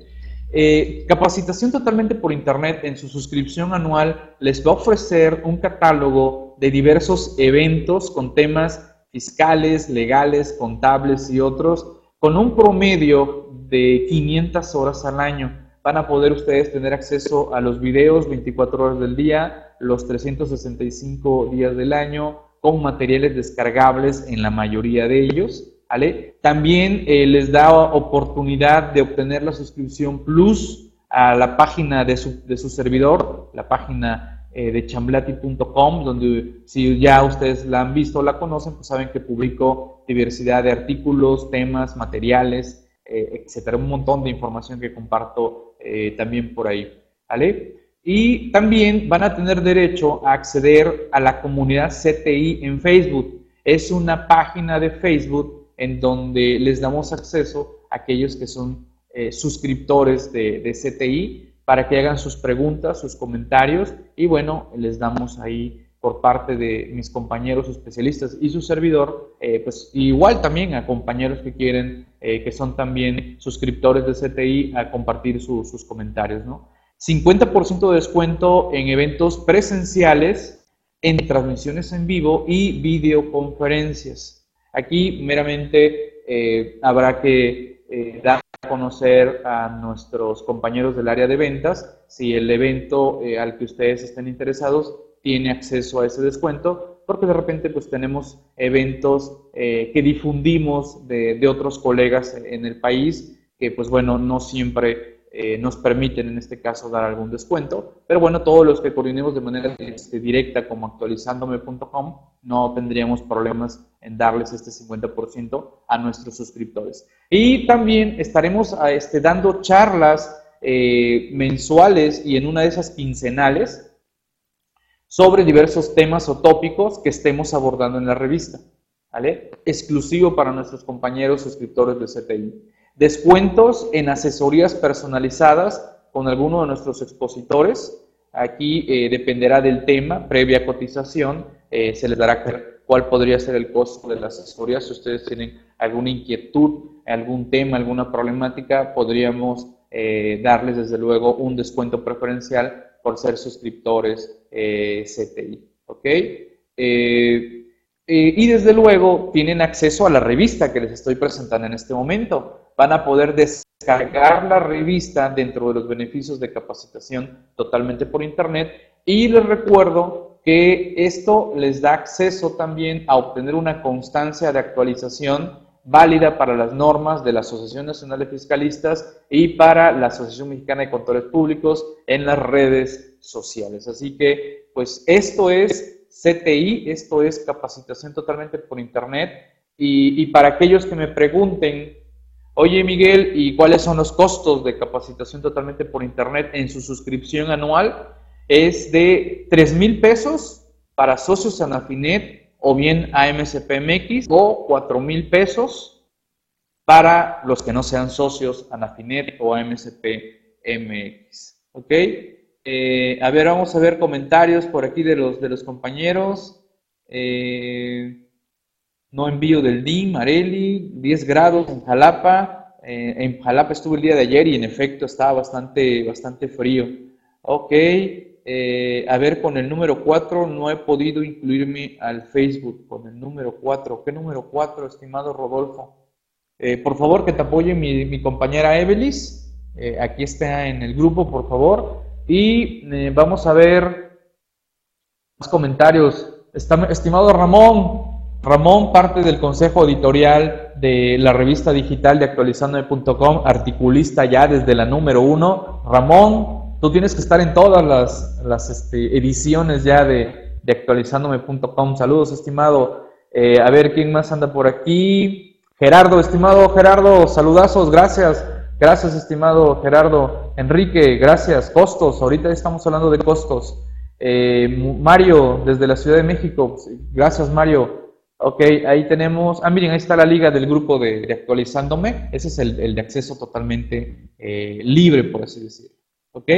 Eh, capacitación totalmente por Internet en su suscripción anual les va a ofrecer un catálogo de diversos eventos con temas fiscales, legales, contables y otros, con un promedio de 500 horas al año. Van a poder ustedes tener acceso a los videos 24 horas del día, los 365 días del año, con materiales descargables en la mayoría de ellos también eh, les da oportunidad de obtener la suscripción Plus a la página de su, de su servidor, la página eh, de chamblati.com, donde si ya ustedes la han visto o la conocen, pues saben que publico diversidad de artículos, temas, materiales, eh, etcétera, un montón de información que comparto también por ahí. ¿vale? Y también van a tener derecho a acceder a la comunidad CTI en Facebook. Es una página de Facebook en donde les damos acceso a aquellos que son eh, suscriptores de, CTI para que hagan sus preguntas, sus comentarios y bueno, les damos ahí por parte de mis compañeros especialistas y su servidor, eh, pues igual también a compañeros que quieren, eh, que son también suscriptores de CTI, a compartir sus comentarios, ¿no? 50% de descuento en eventos presenciales, en transmisiones en vivo y videoconferencias. Aquí meramente eh, habrá que eh, dar a conocer a nuestros compañeros del área de ventas si el evento eh, al que ustedes estén interesados tiene acceso a ese descuento, porque de repente pues tenemos eventos que difundimos de otros colegas en el país que pues bueno, no siempre eh, nos permiten en este caso dar algún descuento. Pero bueno, todos los que coordinemos de manera este, directa como actualizandome.com no tendríamos problemas en darles este 50% a nuestros suscriptores. Y también estaremos este, dando charlas eh, mensuales y en una de esas quincenales sobre diversos temas o tópicos que estemos abordando en la revista. ¿vale? Exclusivo para nuestros compañeros suscriptores de CTI. Descuentos en asesorías personalizadas con alguno de nuestros expositores. Aquí eh, dependerá del tema, previa cotización, eh, se les dará cuál podría ser el costo de la asesoría. Si ustedes tienen alguna inquietud, algún tema, alguna problemática, podríamos eh, darles desde luego un descuento preferencial por ser suscriptores CTI. ¿Ok? y desde luego tienen acceso a la revista que les estoy presentando en este momento van a poder descargar la revista dentro de los beneficios de capacitación totalmente por internet y les recuerdo que esto les da acceso también a obtener una constancia de actualización válida para las normas de la Asociación Nacional de Fiscalistas y para la Asociación Mexicana de Contadores Públicos en las redes sociales. Así que, pues esto es CTI, esto es capacitación totalmente por Internet. Y, y para aquellos que me pregunten Oye Miguel, ¿y cuáles son los costos de capacitación totalmente por internet en su suscripción anual? Es de 3 mil pesos para socios Anafinet o bien AMCPMX o 4 mil pesos para los que no sean socios Anafinet o AMCPMX. ¿Ok? Eh, a ver, vamos a ver comentarios por aquí de los, de los compañeros. Eh, no envío del DIM, Areli, 10 grados en Jalapa. Eh, en Jalapa estuve el día de ayer y en efecto estaba bastante, bastante frío. Ok, a ver, con el número 4 no he podido incluirme al Facebook. Con el número 4. ¿Qué número 4, estimado Rodolfo? por favor, que te apoye mi, compañera Evelis. aquí está en el grupo, por favor. Y eh, vamos a ver más comentarios. estimado Ramón, Ramón, parte del consejo editorial de la revista digital de actualizandome.com, articulista ya desde la número uno. Ramón, tú tienes que estar en todas las, este, ediciones ya de, de actualizandome.com. Saludos, estimado. Eh, a ver quién más anda por aquí. Gerardo, estimado Gerardo, saludazos, gracias. Gracias, estimado Gerardo. Enrique, gracias. Costos, ahorita estamos hablando de costos. Eh, Mario, desde la Ciudad de México, gracias Mario. Ok, ahí tenemos, ah miren, ahí está la liga del grupo de, Actualizándome, ese es el, de acceso totalmente eh, libre, por así decirlo. Ok,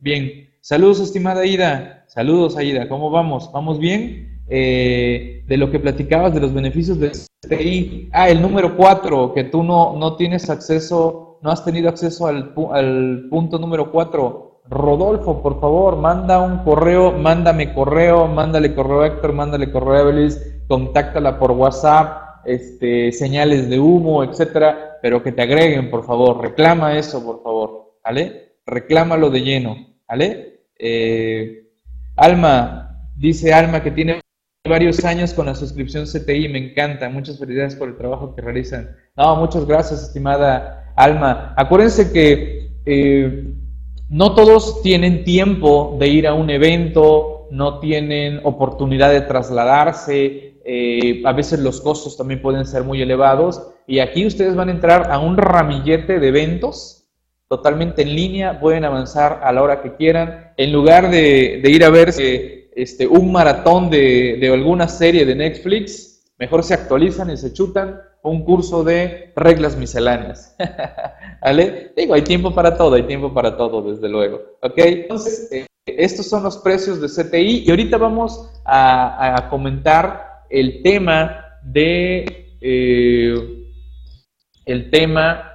bien. Saludos, estimada Ida. Saludos, Aida. ¿Cómo vamos? ¿Vamos bien? Eh, de lo que platicabas de los beneficios de CTI. Ah, el número 4, que tú no, no tienes acceso no has tenido acceso al, punto número 4, Rodolfo, por favor, manda un correo, mándame correo, mándale correo a Héctor, mándale correo a contáctala por WhatsApp, este, señales de humo, etcétera, pero que te agreguen, por favor, reclama eso, por favor, ¿vale? Reclámalo de lleno, ¿vale? Eh, Alma, dice Alma que tiene varios años con la suscripción CTI, me encanta, muchas felicidades por el trabajo que realizan. No, muchas gracias, estimada alma. Acuérdense que eh, no todos tienen tiempo de ir a un evento, no tienen oportunidad de trasladarse, eh, a veces los costos también pueden ser muy elevados y aquí ustedes van a entrar a un ramillete de eventos totalmente en línea, pueden avanzar a la hora que quieran, en lugar de, ir a ver este, un maratón de, alguna serie de Netflix, mejor se actualizan y se chutan un curso de reglas misceláneas. Digo, hay tiempo para todo, hay tiempo para todo, desde luego. ¿Ok? Entonces, eh, estos son los precios de CTI y ahorita vamos a, comentar el tema de eh, el tema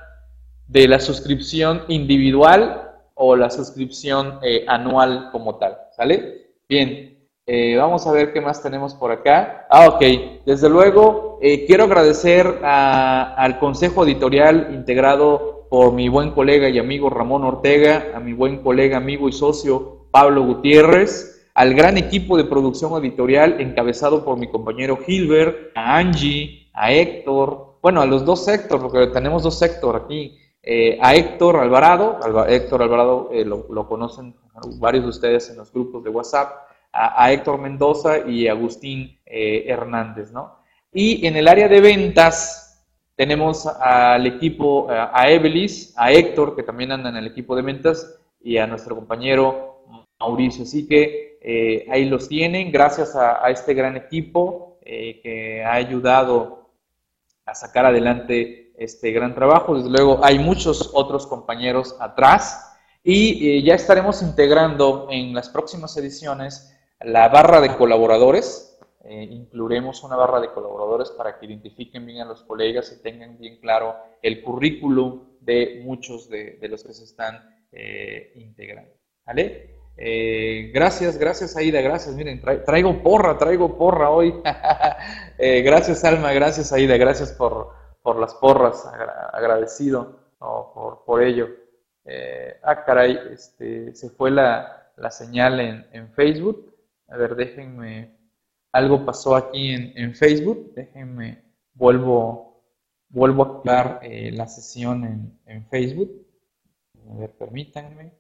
de la suscripción individual o la suscripción eh, anual como tal. ¿Sale? Bien, eh, vamos a ver qué más tenemos por acá. Ah, ok. Desde luego, quiero agradecer al consejo editorial integrado por mi buen colega y amigo Ramón Ortega, a mi buen colega, amigo y socio Pablo Gutiérrez, al gran equipo de producción editorial encabezado por mi compañero Gilbert, a Angie, a Héctor, bueno, a los dos Héctor, porque tenemos dos Héctor aquí, eh, a Héctor Alvarado, Héctor Alvarado lo, lo conocen varios de ustedes en los grupos de WhatsApp, a, Héctor Mendoza y Agustín eh, Hernández, ¿no? Y en el área de ventas tenemos al equipo, a Evelis, a Héctor, que también anda en el equipo de ventas, y a nuestro compañero Mauricio. Así que eh, ahí los tienen, gracias a, este gran equipo eh, que ha ayudado a sacar adelante este gran trabajo. Desde luego, hay muchos otros compañeros atrás y ya estaremos integrando en las próximas ediciones la barra de colaboradores, eh, incluiremos una barra de colaboradores para que identifiquen bien a los colegas y tengan bien claro el currículum de muchos de, los que se están eh, integrando. ¿Vale? Eh, gracias, gracias Aida, gracias. Miren, traigo porra, traigo porra hoy. gracias Alma, gracias Aida, gracias por, por las porras, agradecido por, por, ello. ah, caray, este, se fue la, la señal en, en Facebook. A ver, déjenme, algo pasó aquí en, Facebook, déjenme, vuelvo, vuelvo a activar eh, la sesión en, Facebook. A ver, permítanme.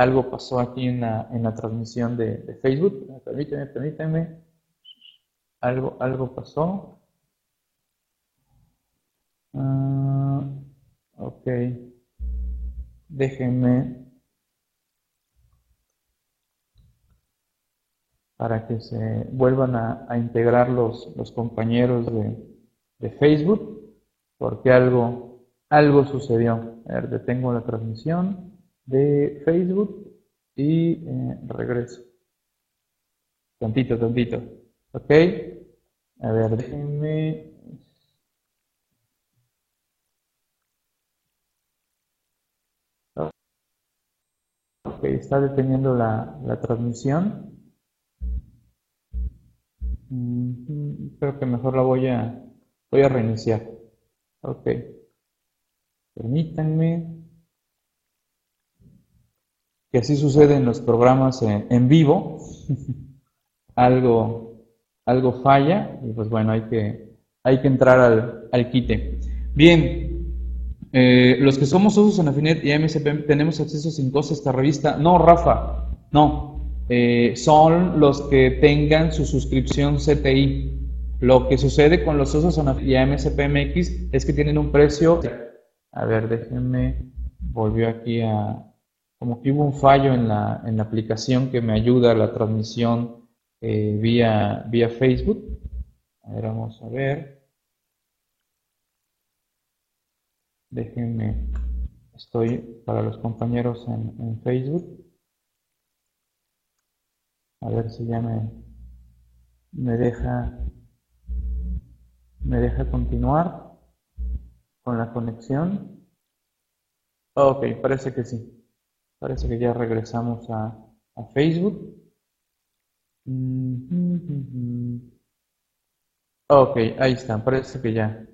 Algo pasó aquí en la, en la transmisión de, Facebook. Permítanme, permítanme. Algo, algo pasó. Ah, ok. Déjenme para que se vuelvan a, integrar los, los compañeros de, Facebook, porque algo, algo sucedió. A ver, detengo la transmisión, de Facebook y eh, regreso. Tantito, tantito. ¿Ok? A ver, déjenme... Ok, está deteniendo la, la transmisión. creo que mejor la voy a, voy a reiniciar. Ok. Permítanme. Que así sucede en los programas en, vivo. algo, algo falla y pues bueno, hay que, hay que entrar al, al quite. Bien, eh, los que somos socios en Afinet y MSP tenemos acceso sin costo a esta revista. No, Rafa, no. Eh, son los que tengan su suscripción CTI. Lo que sucede con los socios y MSPMX es que tienen un precio. A ver, déjenme. Volvió aquí a. Como que hubo un fallo en la, en la aplicación que me ayuda a la transmisión eh, vía, vía Facebook. A ver, vamos a ver. Déjenme. Estoy para los compañeros en, en Facebook. A ver si ya me, me deja me deja continuar con la conexión. Ok, parece que sí. Parece que ya regresamos a, Facebook. Ok, ahí está, parece que ya.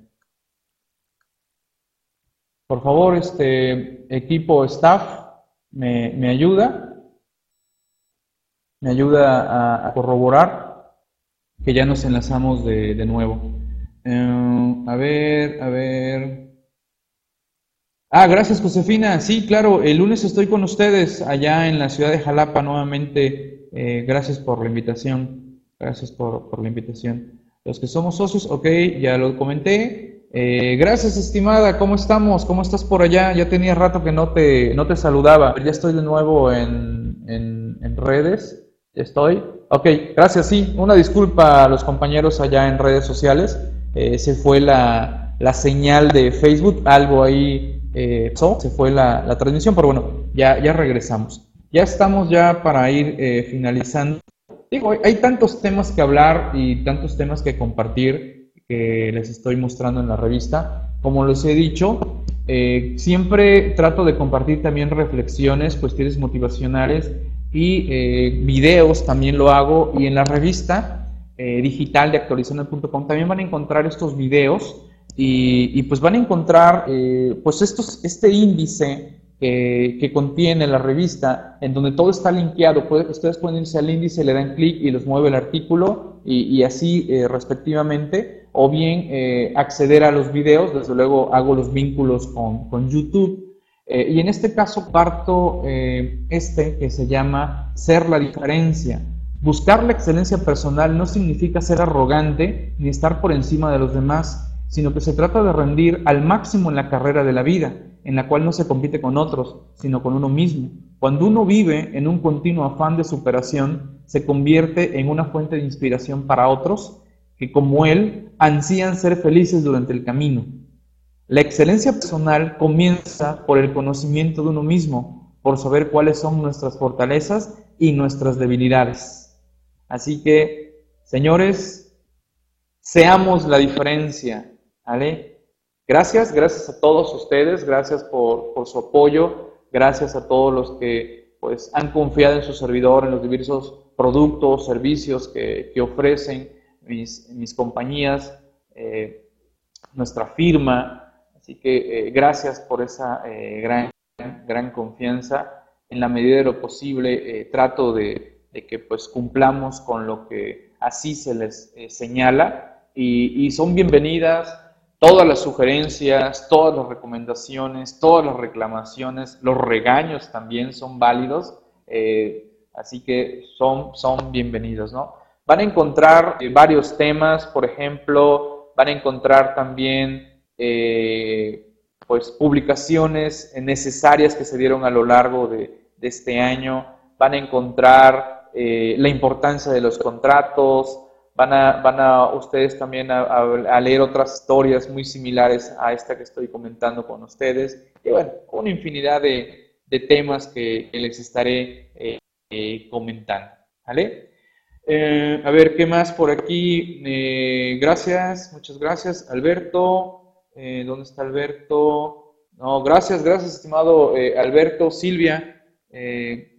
Por favor, este equipo staff me, me ayuda. Me ayuda a, corroborar que ya nos enlazamos de, de nuevo. Eh, a ver, a ver. Ah, gracias Josefina. Sí, claro, el lunes estoy con ustedes allá en la ciudad de Jalapa nuevamente. Eh, gracias por la invitación. Gracias por, la invitación. Los que somos socios, ok, ya lo comenté. Eh, gracias, estimada. ¿Cómo estamos? ¿Cómo estás por allá? Ya tenía rato que no te, no te saludaba. Ya estoy de nuevo en, en, en redes. Estoy. Ok, gracias. Sí, una disculpa a los compañeros allá en redes sociales. Eh, se fue la, señal de Facebook, algo ahí eh, se fue la, transmisión, pero bueno, ya, ya regresamos. Ya estamos ya para ir eh, finalizando. Digo, hay tantos temas que hablar y tantos temas que compartir que les estoy mostrando en la revista. Como les he dicho, siempre trato de compartir también reflexiones, cuestiones motivacionales y videos también lo hago. Y en la revista eh, digital de actualización.com también van a encontrar estos videos y, pues van a encontrar eh, pues este índice que contiene la revista en donde todo está linkeado. ustedes pueden irse al índice, le dan clic y los mueve el artículo y, así eh, respectivamente. O bien acceder a los videos, desde luego hago los vínculos con, con YouTube. y en este caso parto este que se llama Ser la diferencia. Buscar la excelencia personal no significa ser arrogante ni estar por encima de los demás, sino que se trata de rendir al máximo en la carrera de la vida, en la cual no se compite con otros, sino con uno mismo. Cuando uno vive en un continuo afán de superación, se convierte en una fuente de inspiración para otros que, como él, ansían ser felices durante el camino. La excelencia personal comienza por el conocimiento de uno mismo, por saber cuáles son nuestras fortalezas y nuestras debilidades. Así que, señores, seamos la diferencia, ¿vale? Gracias, gracias a todos ustedes, gracias por, su apoyo, gracias a todos los que pues, han confiado en su servidor, en los diversos productos, servicios que, ofrecen mis, mis compañías, eh, nuestra firma. Así que eh, gracias por esa eh, gran, gran confianza. En la medida de lo posible trato de, de que pues cumplamos con lo que así se les señala y, son bienvenidas todas las sugerencias, todas las recomendaciones, todas las reclamaciones, los regaños también son válidos, eh, así que son, son bienvenidos, ¿no? Van a encontrar eh, varios temas, por ejemplo, van a encontrar también pues publicaciones necesarias que se dieron a lo largo de, este año, van a encontrar eh, la importancia de los contratos, van a, van a ustedes también a, leer otras historias muy similares a esta que estoy comentando con ustedes, y bueno, una infinidad de, de temas que, les estaré eh, eh, comentando. ¿Vale? Eh, a ver, ¿qué más por aquí? gracias, muchas gracias, Alberto. ¿Dónde está Alberto? No, gracias, gracias, estimado Alberto, Silvia.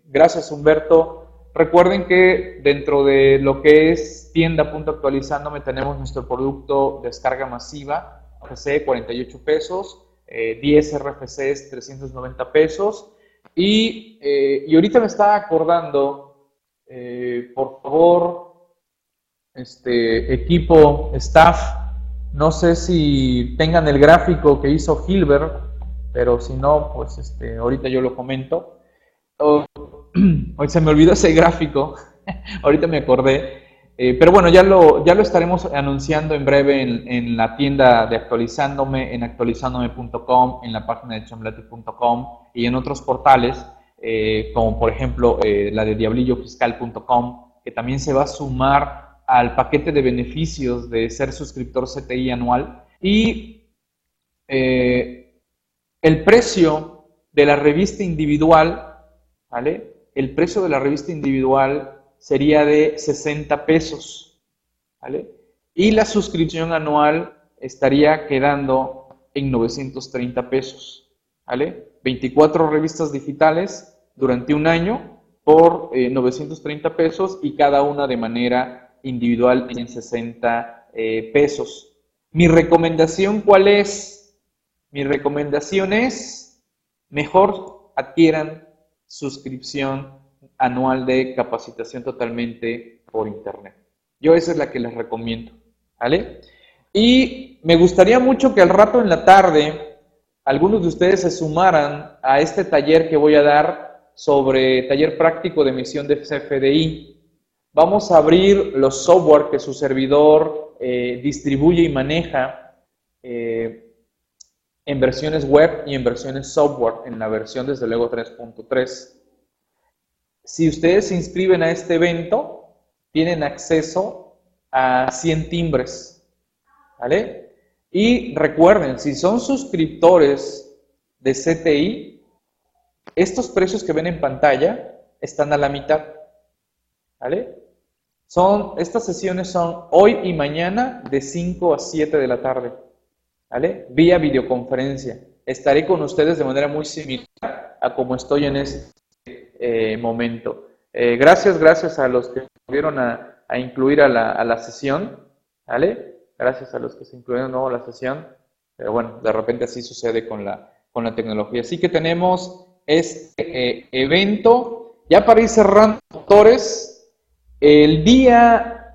gracias, Humberto. Recuerden que dentro de lo que es tienda.actualizándome tenemos nuestro producto descarga masiva, RFC 48 pesos, 10 RFCs 390 pesos y, eh, y ahorita me estaba acordando, eh, por favor, este equipo, staff, no sé si tengan el gráfico que hizo Hilbert, pero si no, pues este, ahorita yo lo comento. Hoy se me olvidó ese gráfico, ahorita me acordé. Eh, pero bueno, ya lo, ya lo estaremos anunciando en breve en, la tienda de Actualizándome, en actualizándome.com, en la página de chamblati.com y en otros portales, eh, como por ejemplo eh, la de diablillofiscal.com, que también se va a sumar al paquete de beneficios de ser suscriptor CTI anual. Y el precio de la revista individual, ¿vale? El precio de la revista individual sería de 60 pesos. ¿vale? Y la suscripción anual estaría quedando en 930 pesos. ¿vale? 24 revistas digitales durante un año por 930 eh, pesos y cada una de manera individual en 60 eh, pesos. Mi recomendación, ¿cuál es? Mi recomendación es, mejor adquieran suscripción anual de capacitación totalmente por internet. Yo esa es la que les recomiendo, ¿vale? Y me gustaría mucho que al rato en la tarde algunos de ustedes se sumaran a este taller que voy a dar sobre taller práctico de emisión de CFDI. Vamos a abrir los software que su servidor eh, distribuye y maneja eh, en versiones web y en versiones software, en la versión desde luego 3.3. Si ustedes se inscriben a este evento, tienen acceso a 100 timbres. ¿Vale? Y recuerden, si son suscriptores de CTI, estos precios que ven en pantalla están a la mitad. ¿Vale? Son, estas sesiones son hoy y mañana de 5 a 7 de la tarde. Vía videoconferencia. Estaré con ustedes de manera muy similar a como estoy en este eh, momento. Eh, gracias, gracias a los que volvieron a, a incluir a la, a la, sesión, ¿vale? Gracias a los que se incluyeron nuevo a la sesión, pero bueno, de repente así sucede con la, con la tecnología. Así que tenemos este eh, evento. Ya para ir cerrando, doctores, el día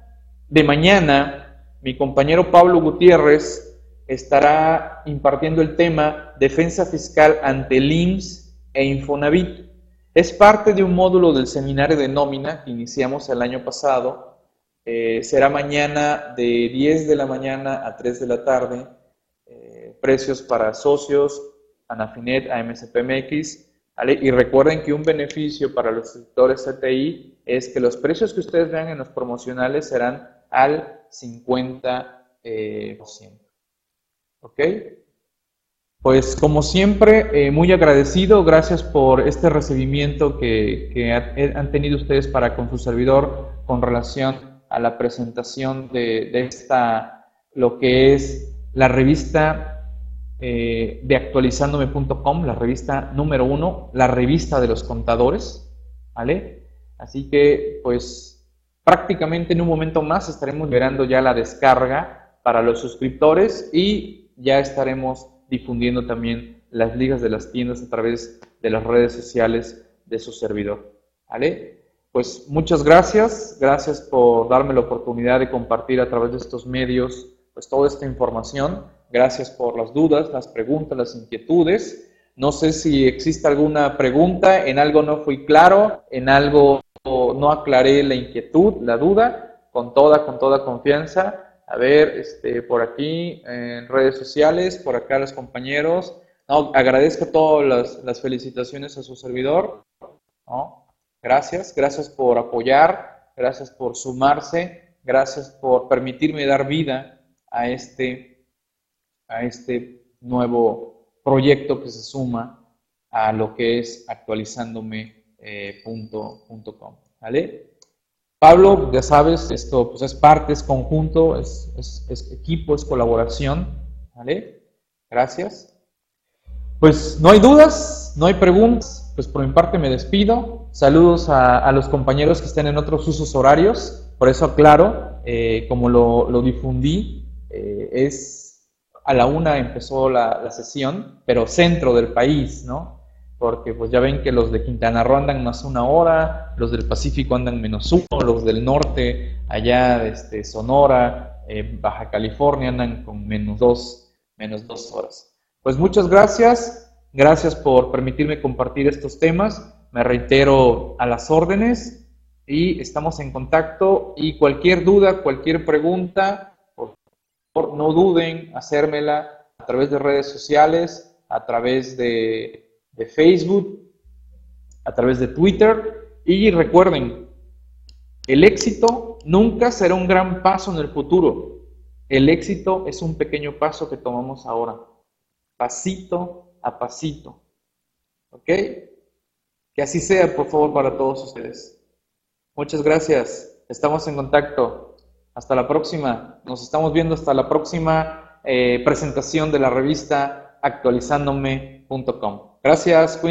de mañana, mi compañero Pablo Gutiérrez estará impartiendo el tema Defensa Fiscal ante el IMSS e Infonavit. Es parte de un módulo del seminario de nómina que iniciamos el año pasado. Eh, será mañana de 10 de la mañana a 3 de la tarde. Eh, precios para socios, Anafinet, AMSPMX. Y recuerden que un beneficio para los sectores CTI es que los precios que ustedes vean en los promocionales serán al 50%. Eh, ¿Ok? Pues como siempre, eh, muy agradecido, gracias por este recibimiento que, eh, han tenido ustedes para con su servidor con relación a la presentación de, esta, lo que es la revista eh, de actualizándome.com, la revista número uno, la revista de los contadores, ¿vale? Así que, pues, prácticamente en un momento más estaremos liberando ya la descarga para los suscriptores y ya estaremos difundiendo también las ligas de las tiendas a través de las redes sociales de su servidor. ¿Vale? Pues muchas gracias, gracias por darme la oportunidad de compartir a través de estos medios pues toda esta información. Gracias por las dudas, las preguntas, las inquietudes. No sé si existe alguna pregunta, en algo no fui claro, en algo no aclaré la inquietud, la duda, con toda, con toda confianza a ver, este, por aquí en redes sociales, por acá los compañeros. agradezco todas las, felicitaciones a su servidor. Gracias, gracias por apoyar, gracias por sumarse, gracias por permitirme dar vida a este, a este nuevo proyecto que se suma a lo que es actualizándome.com. ¿Vale? Pablo, ya sabes, esto pues, es parte, es conjunto, es, equipo, es colaboración. ¿Vale? Gracias. Pues no hay dudas, no hay preguntas, pues por mi parte me despido. Saludos a, los compañeros que estén en otros usos horarios, por eso aclaro, eh, como lo, difundí, eh, es a la una empezó la, sesión, pero centro del país, ¿no? Porque pues ya ven que los de Quintana Roo andan más una hora, los del Pacífico andan menos uno, los del norte, allá este, Sonora, eh, Baja California andan con menos dos, menos dos horas. Pues muchas gracias, gracias por permitirme compartir estos temas. Me reitero a las órdenes y estamos en contacto y cualquier duda, cualquier pregunta, por favor no duden hacérmela a través de redes sociales, a través de, Facebook, a través de Twitter y recuerden, el éxito nunca será un gran paso en el futuro. El éxito es un pequeño paso que tomamos ahora pasito a pasito. ¿Ok? Que así sea, por favor, para todos ustedes. Muchas gracias. Estamos en contacto. Hasta la próxima. Nos estamos viendo hasta la próxima eh, presentación de la revista actualizándome.com. Gracias.